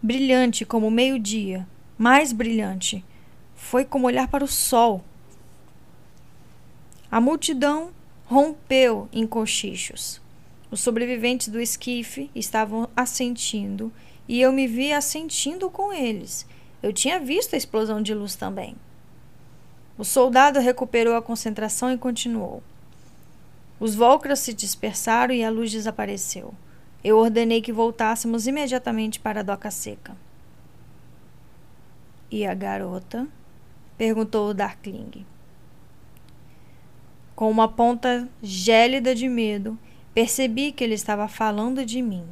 brilhante como meio-dia, mais brilhante. Foi como olhar para o sol. A multidão rompeu em cochichos. Os sobreviventes do esquife estavam assentindo e eu me vi assentindo com eles. Eu tinha visto a explosão de luz também. O soldado recuperou a concentração e continuou. Os Volcras se dispersaram e a luz desapareceu. Eu ordenei que voltássemos imediatamente para a doca seca. E a garota? perguntou o Darkling. Com uma ponta gélida de medo, percebi que ele estava falando de mim.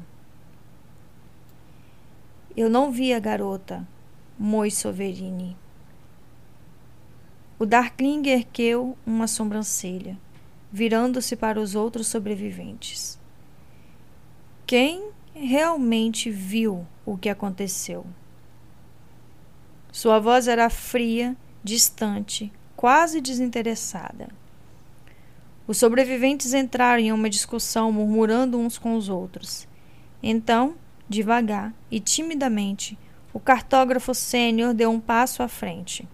Eu não vi a garota, Moissoverini. O Darkling ergueu uma sobrancelha, virando-se para os outros sobreviventes. Quem realmente viu o que aconteceu? Sua voz era fria, distante, quase desinteressada. Os sobreviventes entraram em uma discussão, murmurando uns com os outros. Então, devagar e timidamente, o cartógrafo sênior deu um passo à frente.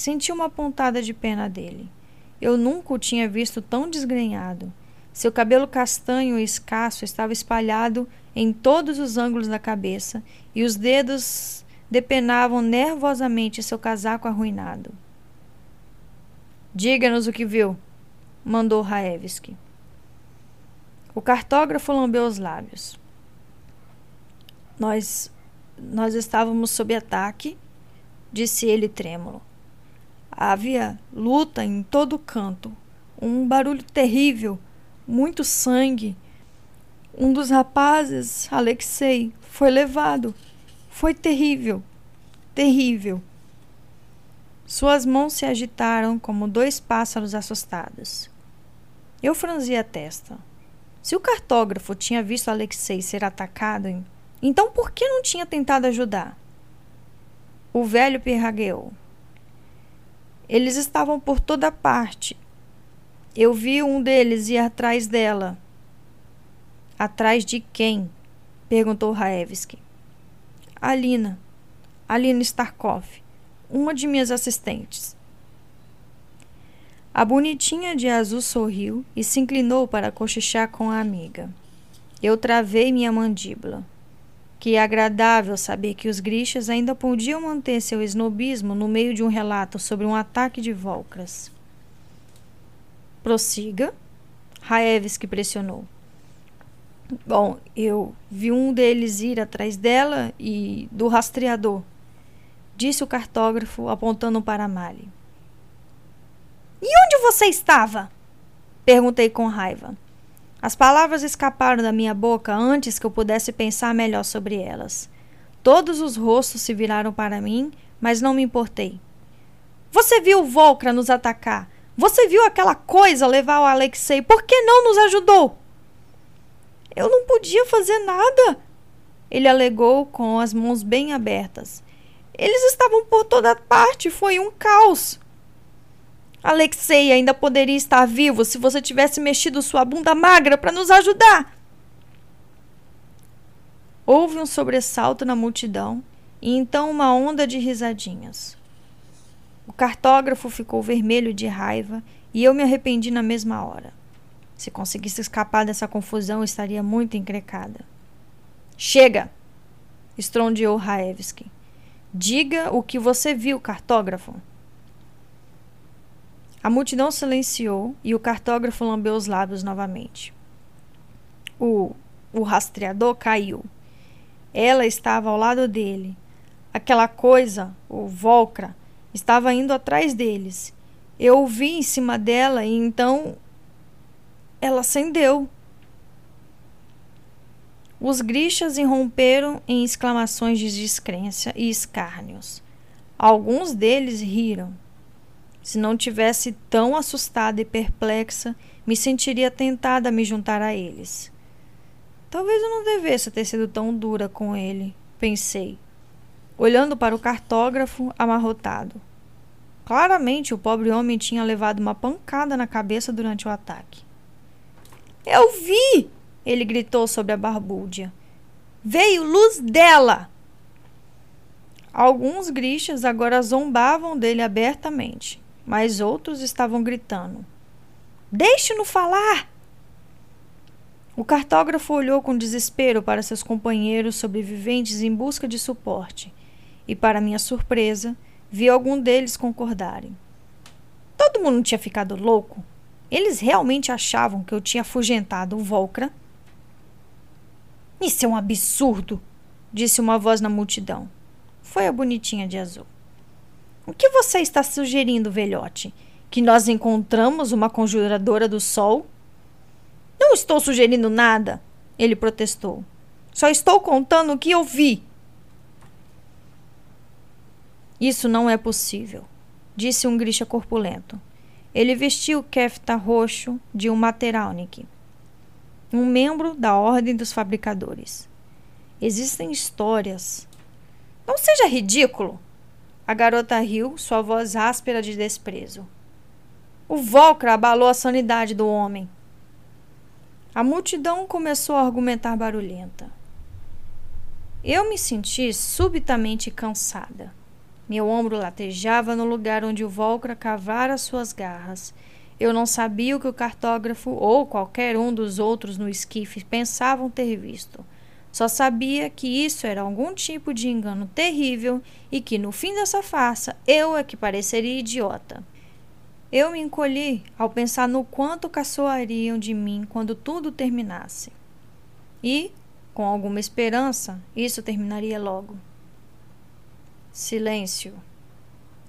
Senti uma pontada de pena dele. Eu nunca o tinha visto tão desgrenhado. Seu cabelo castanho e escasso estava espalhado em todos os ângulos da cabeça e os dedos depenavam nervosamente seu casaco arruinado. Diga-nos o que viu, mandou Raevski. O cartógrafo lambeu os lábios. Nós nós estávamos sob ataque, disse ele trêmulo. Havia luta em todo canto, um barulho terrível, muito sangue. Um dos rapazes, Alexei, foi levado. Foi terrível, terrível. Suas mãos se agitaram como dois pássaros assustados. Eu franzi a testa. Se o cartógrafo tinha visto Alexei ser atacado, então por que não tinha tentado ajudar? O velho perragueou. Eles estavam por toda parte. Eu vi um deles ir atrás dela. Atrás de quem? perguntou Raevski. Alina. Alina Starkov, uma de minhas assistentes. A bonitinha de azul sorriu e se inclinou para cochichar com a amiga. Eu travei minha mandíbula. Que agradável saber que os Grishas ainda podiam manter seu snobismo no meio de um relato sobre um ataque de Volcras. Prossiga. Raevski pressionou. Bom, eu vi um deles ir atrás dela e do rastreador, disse o cartógrafo apontando para Mali. E onde você estava? Perguntei com raiva. As palavras escaparam da minha boca antes que eu pudesse pensar melhor sobre elas. Todos os rostos se viraram para mim, mas não me importei. Você viu o Volcra nos atacar? Você viu aquela coisa levar o Alexei? Por que não nos ajudou? Eu não podia fazer nada, ele alegou com as mãos bem abertas. Eles estavam por toda parte, foi um caos. Alexei ainda poderia estar vivo se você tivesse mexido sua bunda magra para nos ajudar. Houve um sobressalto na multidão e então uma onda de risadinhas. O cartógrafo ficou vermelho de raiva e eu me arrependi na mesma hora. Se conseguisse escapar dessa confusão, estaria muito encrecada. Chega! estrondeou Raevski. Diga o que você viu, cartógrafo. A multidão silenciou e o cartógrafo lambeu os lábios novamente. O, o rastreador caiu. Ela estava ao lado dele. Aquela coisa, o Volcra, estava indo atrás deles. Eu o vi em cima dela e então ela acendeu. Os grixas irromperam em exclamações de descrença e escárnios. Alguns deles riram. Se não tivesse tão assustada e perplexa, me sentiria tentada a me juntar a eles. Talvez eu não devesse ter sido tão dura com ele, pensei, olhando para o cartógrafo amarrotado. Claramente o pobre homem tinha levado uma pancada na cabeça durante o ataque. Eu vi! Ele gritou sobre a barbúrdia. Veio luz dela! Alguns grixas agora zombavam dele abertamente, mas outros estavam gritando: Deixe-no falar! O cartógrafo olhou com desespero para seus companheiros sobreviventes em busca de suporte, e, para minha surpresa, vi algum deles concordarem. Todo mundo tinha ficado louco. Eles realmente achavam que eu tinha afugentado o Volcra. Isso é um absurdo, disse uma voz na multidão. Foi a bonitinha de azul. O que você está sugerindo, velhote? Que nós encontramos uma conjuradora do sol? Não estou sugerindo nada, ele protestou. Só estou contando o que eu vi. Isso não é possível, disse um grisha corpulento. Ele vestiu o kefta roxo de um Materalnik, um membro da Ordem dos Fabricadores. Existem histórias. Não seja ridículo! A garota riu, sua voz áspera de desprezo. O Volcra abalou a sanidade do homem. A multidão começou a argumentar barulhenta. Eu me senti subitamente cansada. Meu ombro latejava no lugar onde o Volcra cavara suas garras. Eu não sabia o que o cartógrafo ou qualquer um dos outros no esquife pensavam ter visto. Só sabia que isso era algum tipo de engano terrível e que no fim dessa farsa eu é que pareceria idiota. Eu me encolhi ao pensar no quanto caçoariam de mim quando tudo terminasse. E, com alguma esperança, isso terminaria logo. Silêncio.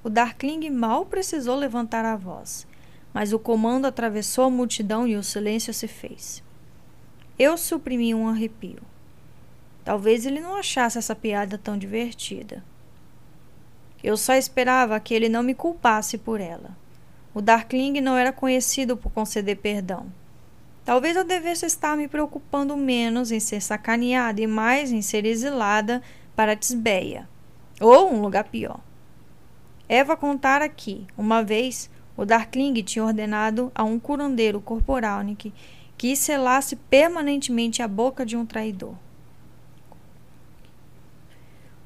O Darkling mal precisou levantar a voz, mas o comando atravessou a multidão e o silêncio se fez. Eu suprimi um arrepio. Talvez ele não achasse essa piada tão divertida. Eu só esperava que ele não me culpasse por ela. O Darkling não era conhecido por conceder perdão. Talvez eu devesse estar me preocupando menos em ser sacaneada e mais em ser exilada para Tisbeia ou um lugar pior. Eva contara que, uma vez, o Darkling tinha ordenado a um curandeiro corporalnik que selasse permanentemente a boca de um traidor.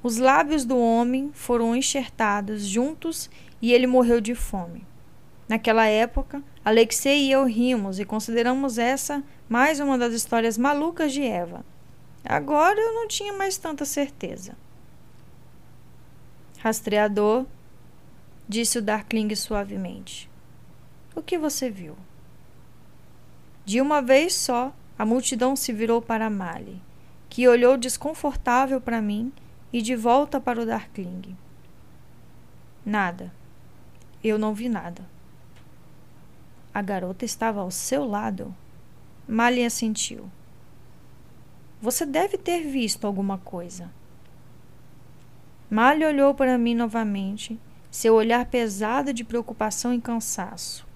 Os lábios do homem foram enxertados juntos e ele morreu de fome. Naquela época, Alexei e eu rimos e consideramos essa mais uma das histórias malucas de Eva. Agora eu não tinha mais tanta certeza. Rastreador, disse o Darkling suavemente. O que você viu? De uma vez só, a multidão se virou para Mali, que olhou desconfortável para mim e de volta para o Darkling. Nada. Eu não vi nada. A garota estava ao seu lado. Mali assentiu. Você deve ter visto alguma coisa. Malha olhou para mim novamente, seu olhar pesado de preocupação e cansaço.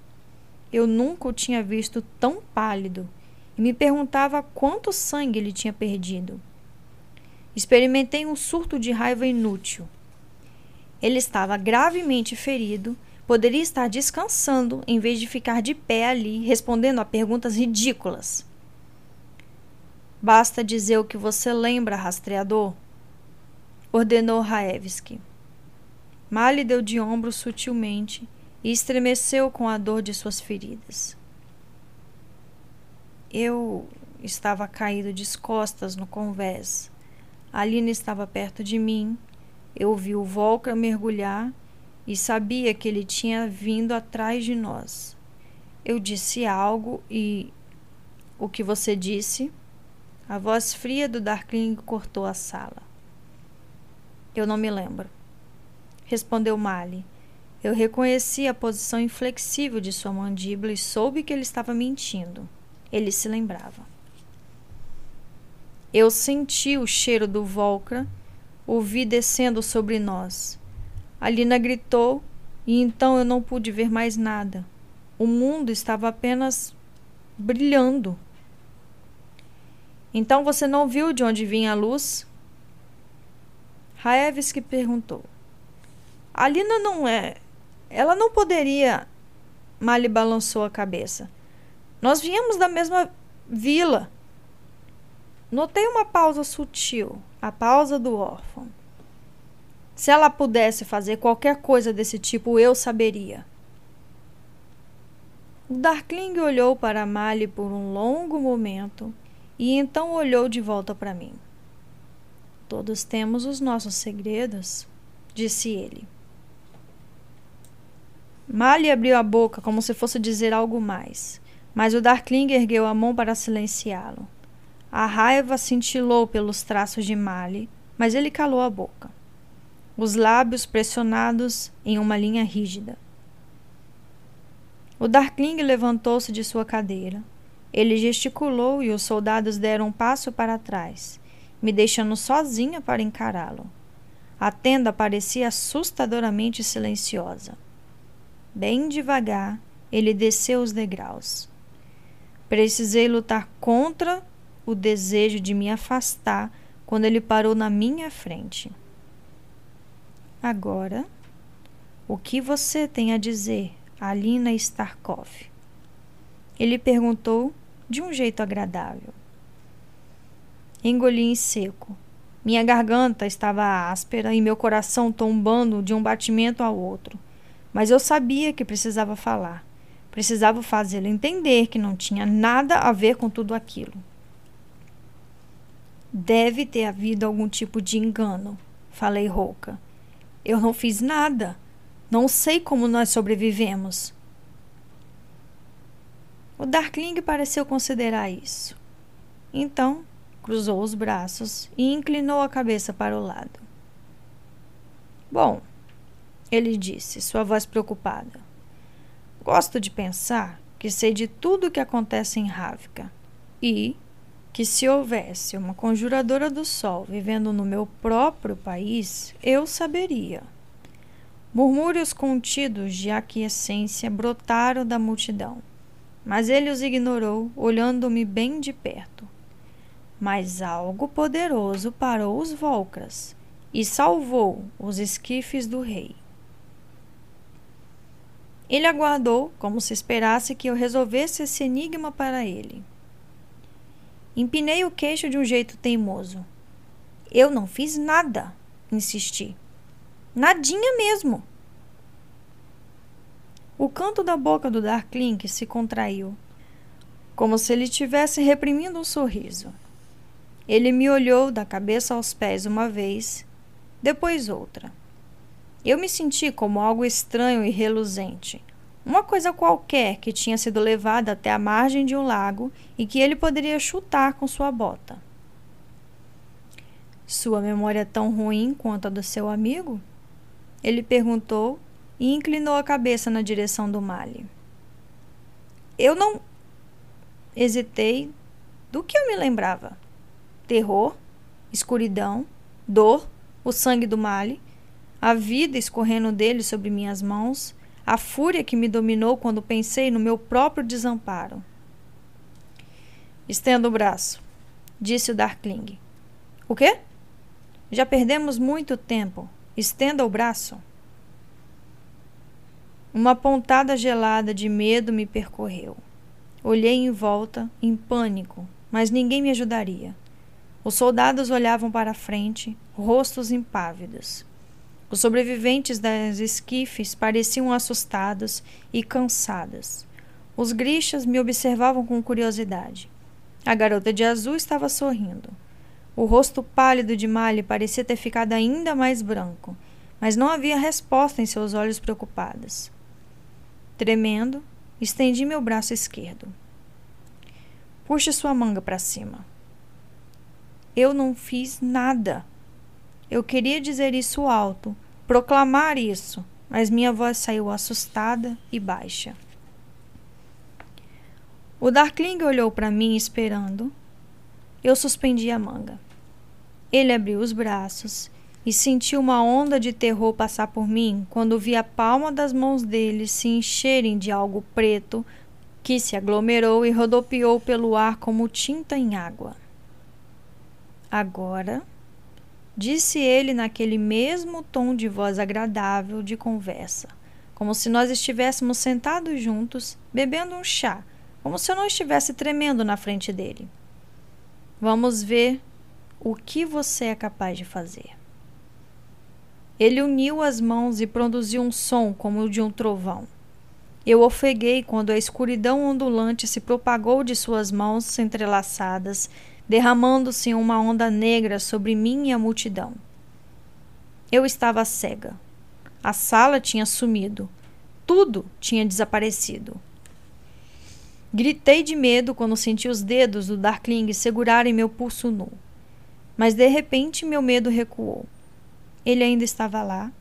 Eu nunca o tinha visto tão pálido e me perguntava quanto sangue ele tinha perdido. Experimentei um surto de raiva inútil. Ele estava gravemente ferido, poderia estar descansando em vez de ficar de pé ali respondendo a perguntas ridículas. Basta dizer o que você lembra, rastreador, ordenou Raevski. Mali deu de ombros sutilmente e estremeceu com a dor de suas feridas. Eu estava caído de costas no convés. Alina estava perto de mim. Eu vi o Volker mergulhar e sabia que ele tinha vindo atrás de nós. Eu disse algo e. O que você disse? A voz fria do Darkling cortou a sala. Eu não me lembro. Respondeu Mali. Eu reconheci a posição inflexível de sua mandíbula e soube que ele estava mentindo. Ele se lembrava. Eu senti o cheiro do Volcra, ouvi descendo sobre nós. Alina gritou e então eu não pude ver mais nada. O mundo estava apenas brilhando. Então você não viu de onde vinha a luz? Raevski perguntou. Alina não é ela não poderia. Mali balançou a cabeça. Nós viemos da mesma vila. Notei uma pausa sutil, a pausa do órfão. Se ela pudesse fazer qualquer coisa desse tipo, eu saberia. O Darkling olhou para Mali por um longo momento e então olhou de volta para mim. Todos temos os nossos segredos, disse ele. Mali abriu a boca como se fosse dizer algo mais, mas o Darkling ergueu a mão para silenciá-lo. A raiva cintilou pelos traços de Mali, mas ele calou a boca, os lábios pressionados em uma linha rígida. O Darkling levantou-se de sua cadeira. Ele gesticulou e os soldados deram um passo para trás, me deixando sozinha para encará-lo. A tenda parecia assustadoramente silenciosa. Bem devagar, ele desceu os degraus. Precisei lutar contra o desejo de me afastar quando ele parou na minha frente. Agora, o que você tem a dizer, Alina Starkov? Ele perguntou de um jeito agradável. Engoli em seco. Minha garganta estava áspera e meu coração tombando de um batimento ao outro. Mas eu sabia que precisava falar. Precisava fazê-lo entender que não tinha nada a ver com tudo aquilo. Deve ter havido algum tipo de engano, falei rouca. Eu não fiz nada. Não sei como nós sobrevivemos. O Darkling pareceu considerar isso. Então, cruzou os braços e inclinou a cabeça para o lado. Bom, ele disse, sua voz preocupada. Gosto de pensar que sei de tudo o que acontece em Ravka e que se houvesse uma conjuradora do sol vivendo no meu próprio país, eu saberia. Murmúrios contidos de aquiescência brotaram da multidão, mas ele os ignorou, olhando-me bem de perto. Mas algo poderoso parou os Volcras e salvou os esquifes do rei. Ele aguardou, como se esperasse que eu resolvesse esse enigma para ele. Empinei o queixo de um jeito teimoso. Eu não fiz nada, insisti. Nadinha mesmo. O canto da boca do Darklink se contraiu, como se ele estivesse reprimindo um sorriso. Ele me olhou da cabeça aos pés uma vez, depois outra. Eu me senti como algo estranho e reluzente. Uma coisa qualquer que tinha sido levada até a margem de um lago e que ele poderia chutar com sua bota. Sua memória é tão ruim quanto a do seu amigo? Ele perguntou e inclinou a cabeça na direção do Mali. Eu não. Hesitei. Do que eu me lembrava? Terror, escuridão, dor, o sangue do Mali a vida escorrendo dele sobre minhas mãos, a fúria que me dominou quando pensei no meu próprio desamparo. Estenda o braço, disse o Darkling. O quê? Já perdemos muito tempo. Estenda o braço. Uma pontada gelada de medo me percorreu. Olhei em volta, em pânico, mas ninguém me ajudaria. Os soldados olhavam para frente, rostos impávidos. Os sobreviventes das esquifes pareciam assustados e cansados. Os grixas me observavam com curiosidade. A garota de azul estava sorrindo. O rosto pálido de Mali parecia ter ficado ainda mais branco, mas não havia resposta em seus olhos preocupados. Tremendo, estendi meu braço esquerdo. Puxe sua manga para cima. Eu não fiz nada. Eu queria dizer isso alto, proclamar isso, mas minha voz saiu assustada e baixa. O Darkling olhou para mim esperando. Eu suspendi a manga. Ele abriu os braços e senti uma onda de terror passar por mim quando vi a palma das mãos dele se encherem de algo preto que se aglomerou e rodopiou pelo ar como tinta em água. Agora, disse ele naquele mesmo tom de voz agradável de conversa, como se nós estivéssemos sentados juntos, bebendo um chá como se eu não estivesse tremendo na frente dele. Vamos ver o que você é capaz de fazer. Ele uniu as mãos e produziu um som como o de um trovão. Eu ofeguei quando a escuridão ondulante se propagou de suas mãos entrelaçadas, derramando-se uma onda negra sobre mim e a multidão. Eu estava cega. A sala tinha sumido. Tudo tinha desaparecido. Gritei de medo quando senti os dedos do Darkling segurarem meu pulso nu. Mas de repente meu medo recuou. Ele ainda estava lá,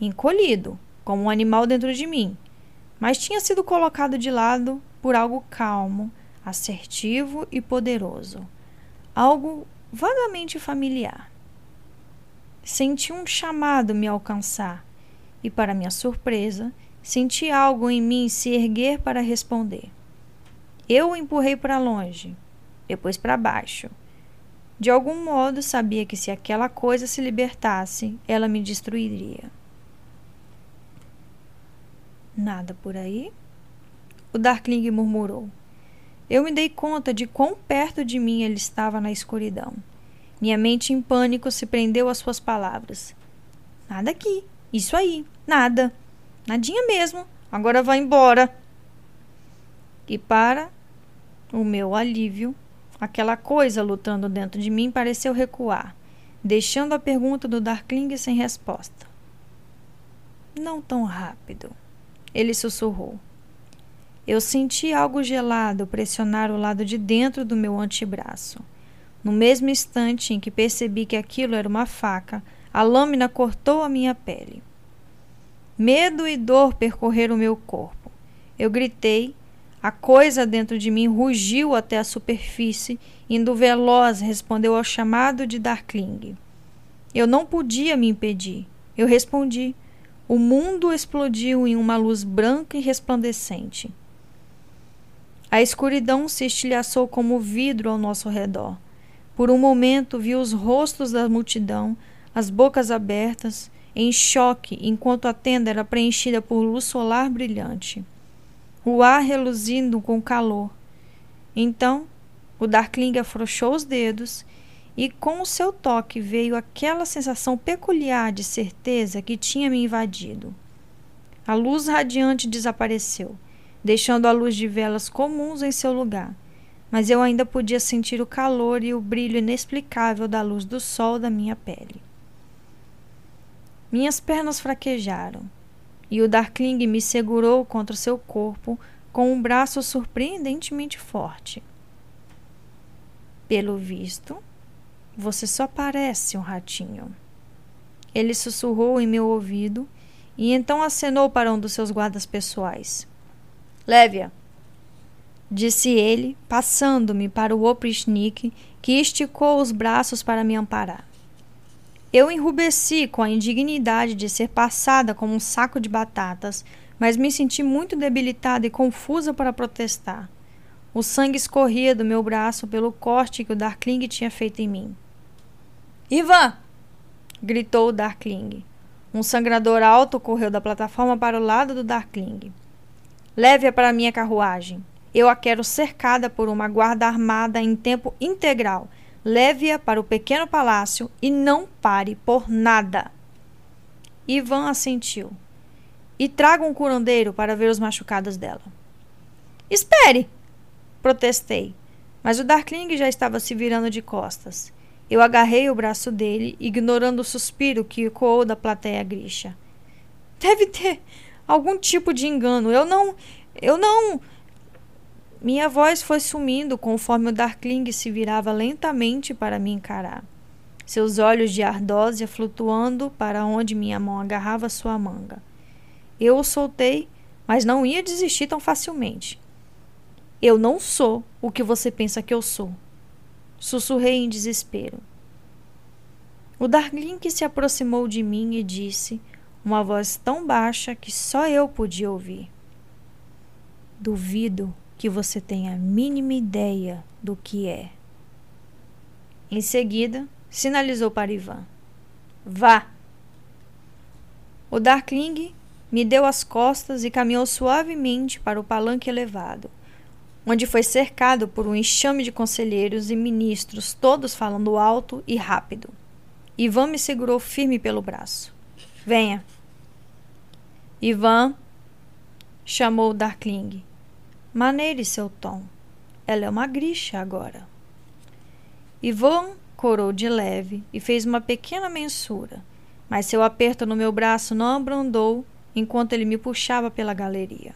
encolhido, como um animal dentro de mim, mas tinha sido colocado de lado por algo calmo, assertivo e poderoso. Algo vagamente familiar. Senti um chamado me alcançar e, para minha surpresa, senti algo em mim se erguer para responder. Eu o empurrei para longe, depois para baixo. De algum modo sabia que se aquela coisa se libertasse, ela me destruiria. Nada por aí? O Darkling murmurou. Eu me dei conta de quão perto de mim ele estava na escuridão. Minha mente em pânico se prendeu às suas palavras. Nada aqui. Isso aí. Nada. Nadinha mesmo. Agora vá embora. E para o meu alívio, aquela coisa lutando dentro de mim pareceu recuar, deixando a pergunta do Darkling sem resposta. Não tão rápido, ele sussurrou. Eu senti algo gelado pressionar o lado de dentro do meu antebraço. No mesmo instante em que percebi que aquilo era uma faca, a lâmina cortou a minha pele. Medo e dor percorreram meu corpo. Eu gritei a coisa dentro de mim rugiu até a superfície, indo veloz respondeu ao chamado de Darkling. Eu não podia me impedir. Eu respondi. O mundo explodiu em uma luz branca e resplandecente. A escuridão se estilhaçou como vidro ao nosso redor. Por um momento vi os rostos da multidão, as bocas abertas, em choque, enquanto a tenda era preenchida por luz solar brilhante o ar reluzindo com calor. Então, o Darkling afrouxou os dedos e com o seu toque veio aquela sensação peculiar de certeza que tinha me invadido. A luz radiante desapareceu, deixando a luz de velas comuns em seu lugar, mas eu ainda podia sentir o calor e o brilho inexplicável da luz do sol da minha pele. Minhas pernas fraquejaram e o Darkling me segurou contra seu corpo com um braço surpreendentemente forte. Pelo visto, você só parece um ratinho. Ele sussurrou em meu ouvido e então acenou para um dos seus guardas pessoais. Leve-a, disse ele, passando-me para o oprichnik, que esticou os braços para me amparar. Eu enrubesci com a indignidade de ser passada como um saco de batatas, mas me senti muito debilitada e confusa para protestar. O sangue escorria do meu braço pelo corte que o Darkling tinha feito em mim. Ivan! gritou o Darkling. Um sangrador alto correu da plataforma para o lado do Darkling. Leve-a para minha carruagem. Eu a quero cercada por uma guarda armada em tempo integral. Leve-a para o pequeno palácio e não pare por nada. Ivan assentiu. E traga um curandeiro para ver os machucados dela. Espere! Protestei, mas o Darkling já estava se virando de costas. Eu agarrei o braço dele, ignorando o suspiro que ecoou da plateia Grisha. Deve ter algum tipo de engano. Eu não. Eu não. Minha voz foi sumindo conforme o Darkling se virava lentamente para me encarar. Seus olhos de ardósia flutuando para onde minha mão agarrava sua manga. Eu o soltei, mas não ia desistir tão facilmente. Eu não sou o que você pensa que eu sou. Sussurrei em desespero. O Darkling se aproximou de mim e disse, uma voz tão baixa que só eu podia ouvir: Duvido que você tenha a mínima ideia do que é. Em seguida, sinalizou para Ivan: Vá! O Darkling me deu as costas e caminhou suavemente para o palanque elevado onde foi cercado por um enxame de conselheiros e ministros, todos falando alto e rápido. Ivan me segurou firme pelo braço. Venha. Ivan chamou Darkling. Maneire seu tom. Ela é uma grixa agora. Ivan corou de leve e fez uma pequena mensura, mas seu aperto no meu braço não abrandou enquanto ele me puxava pela galeria.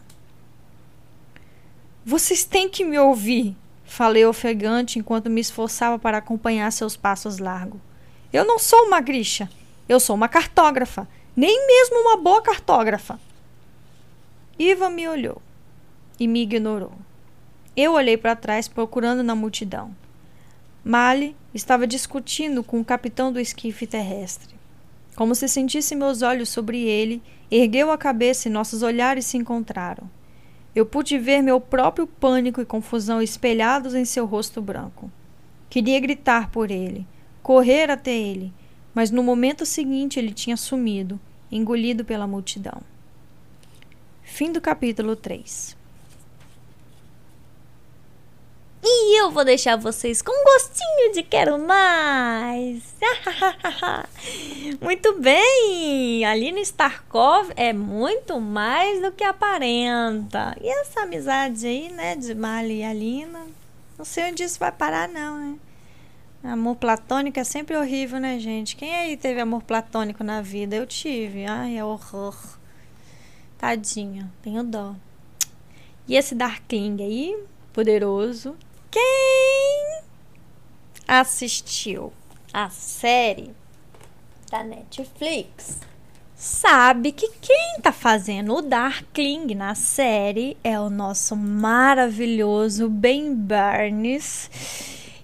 Vocês têm que me ouvir, falei ofegante enquanto me esforçava para acompanhar seus passos largos. Eu não sou uma grixa, eu sou uma cartógrafa, nem mesmo uma boa cartógrafa. Iva me olhou e me ignorou. Eu olhei para trás procurando na multidão. Mali estava discutindo com o capitão do esquife terrestre. Como se sentisse meus olhos sobre ele, ergueu a cabeça e nossos olhares se encontraram. Eu pude ver meu próprio pânico e confusão espelhados em seu rosto branco. Queria gritar por ele, correr até ele, mas no momento seguinte ele tinha sumido, engolido pela multidão. Fim do capítulo 3. E eu vou deixar vocês com gostinho de quero mais. [laughs] muito bem! Alina Starkov é muito mais do que aparenta. E essa amizade aí, né, de Mali e Alina, não sei onde isso vai parar não, né? Amor platônico é sempre horrível, né, gente? Quem aí teve amor platônico na vida? Eu tive. Ai, é horror. Tadinha, tenho dó. E esse Darkling aí, poderoso, quem assistiu a série da Netflix sabe que quem tá fazendo o Darkling na série é o nosso maravilhoso Ben Barnes,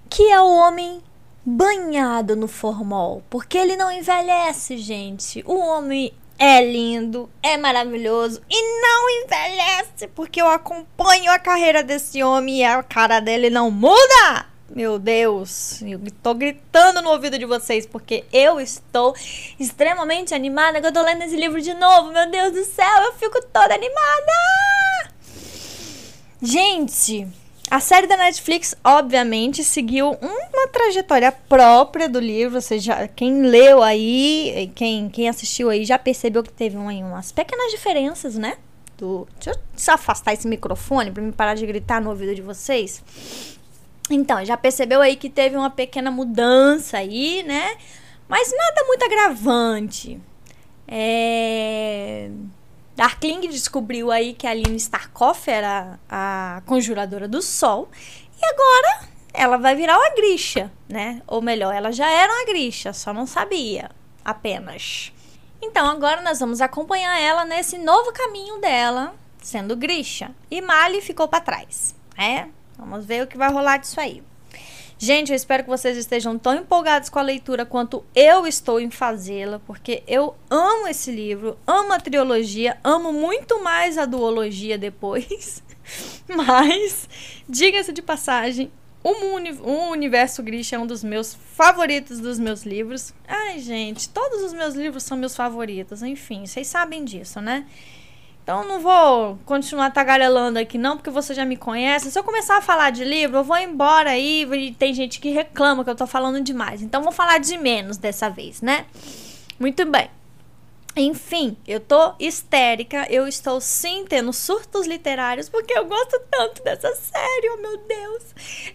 que é o homem banhado no formol, porque ele não envelhece, gente. O homem é lindo, é maravilhoso e não envelhece, porque eu acompanho a carreira desse homem e a cara dele não muda. Meu Deus, eu tô gritando no ouvido de vocês porque eu estou extremamente animada que eu tô lendo esse livro de novo. Meu Deus do céu, eu fico toda animada. Gente, a série da Netflix, obviamente, seguiu uma trajetória própria do livro. Ou seja, quem leu aí, quem, quem assistiu aí, já percebeu que teve umas pequenas diferenças, né? Do, deixa eu só afastar esse microfone para me parar de gritar no ouvido de vocês. Então, já percebeu aí que teve uma pequena mudança aí, né? Mas nada muito agravante. É Darkling descobriu aí que a Aline Starkoff era a conjuradora do sol e agora ela vai virar uma grisha, né? Ou melhor, ela já era uma grisha, só não sabia apenas. Então agora nós vamos acompanhar ela nesse novo caminho dela, sendo grisha. E Mali ficou para trás, né? Vamos ver o que vai rolar disso aí. Gente, eu espero que vocês estejam tão empolgados com a leitura quanto eu estou em fazê-la, porque eu amo esse livro, amo a trilogia, amo muito mais a duologia depois. [laughs] Mas, diga-se de passagem, o, Universo Grisha é um dos meus favoritos dos meus livros. Ai, gente, todos os meus livros são meus favoritos. Enfim, vocês sabem disso, né? Então não vou continuar tagarelando aqui não, porque você já me conhece. Se eu começar a falar de livro, eu vou embora aí e tem gente que reclama que eu tô falando demais. Então vou falar de menos dessa vez, né? Muito bem. Enfim, eu tô histérica, eu estou sim tendo surtos literários porque eu gosto tanto dessa série, oh meu Deus.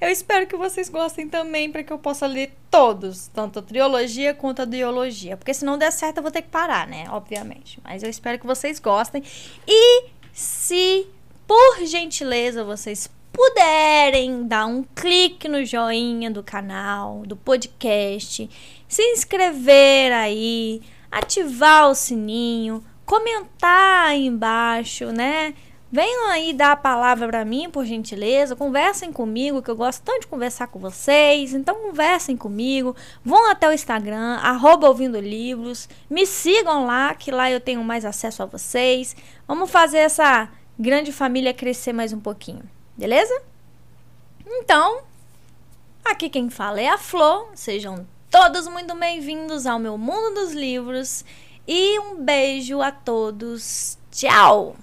Eu espero que vocês gostem também para que eu possa ler todos, tanto a trilogia quanto a duologia, porque se não der certo eu vou ter que parar, né, obviamente. Mas eu espero que vocês gostem e se por gentileza vocês puderem dar um clique no joinha do canal, do podcast, se inscrever aí, ativar o sininho, comentar aí embaixo, né? Venham aí dar a palavra para mim, por gentileza. Conversem comigo, que eu gosto tanto de conversar com vocês. Então, conversem comigo. Vão até o Instagram, arroba ouvindo livros. Me sigam lá, que lá eu tenho mais acesso a vocês. Vamos fazer essa grande família crescer mais um pouquinho, beleza? Então, aqui quem fala é a Flor. Sejam todos muito bem-vindos ao meu mundo dos livros e um beijo a todos. Tchau!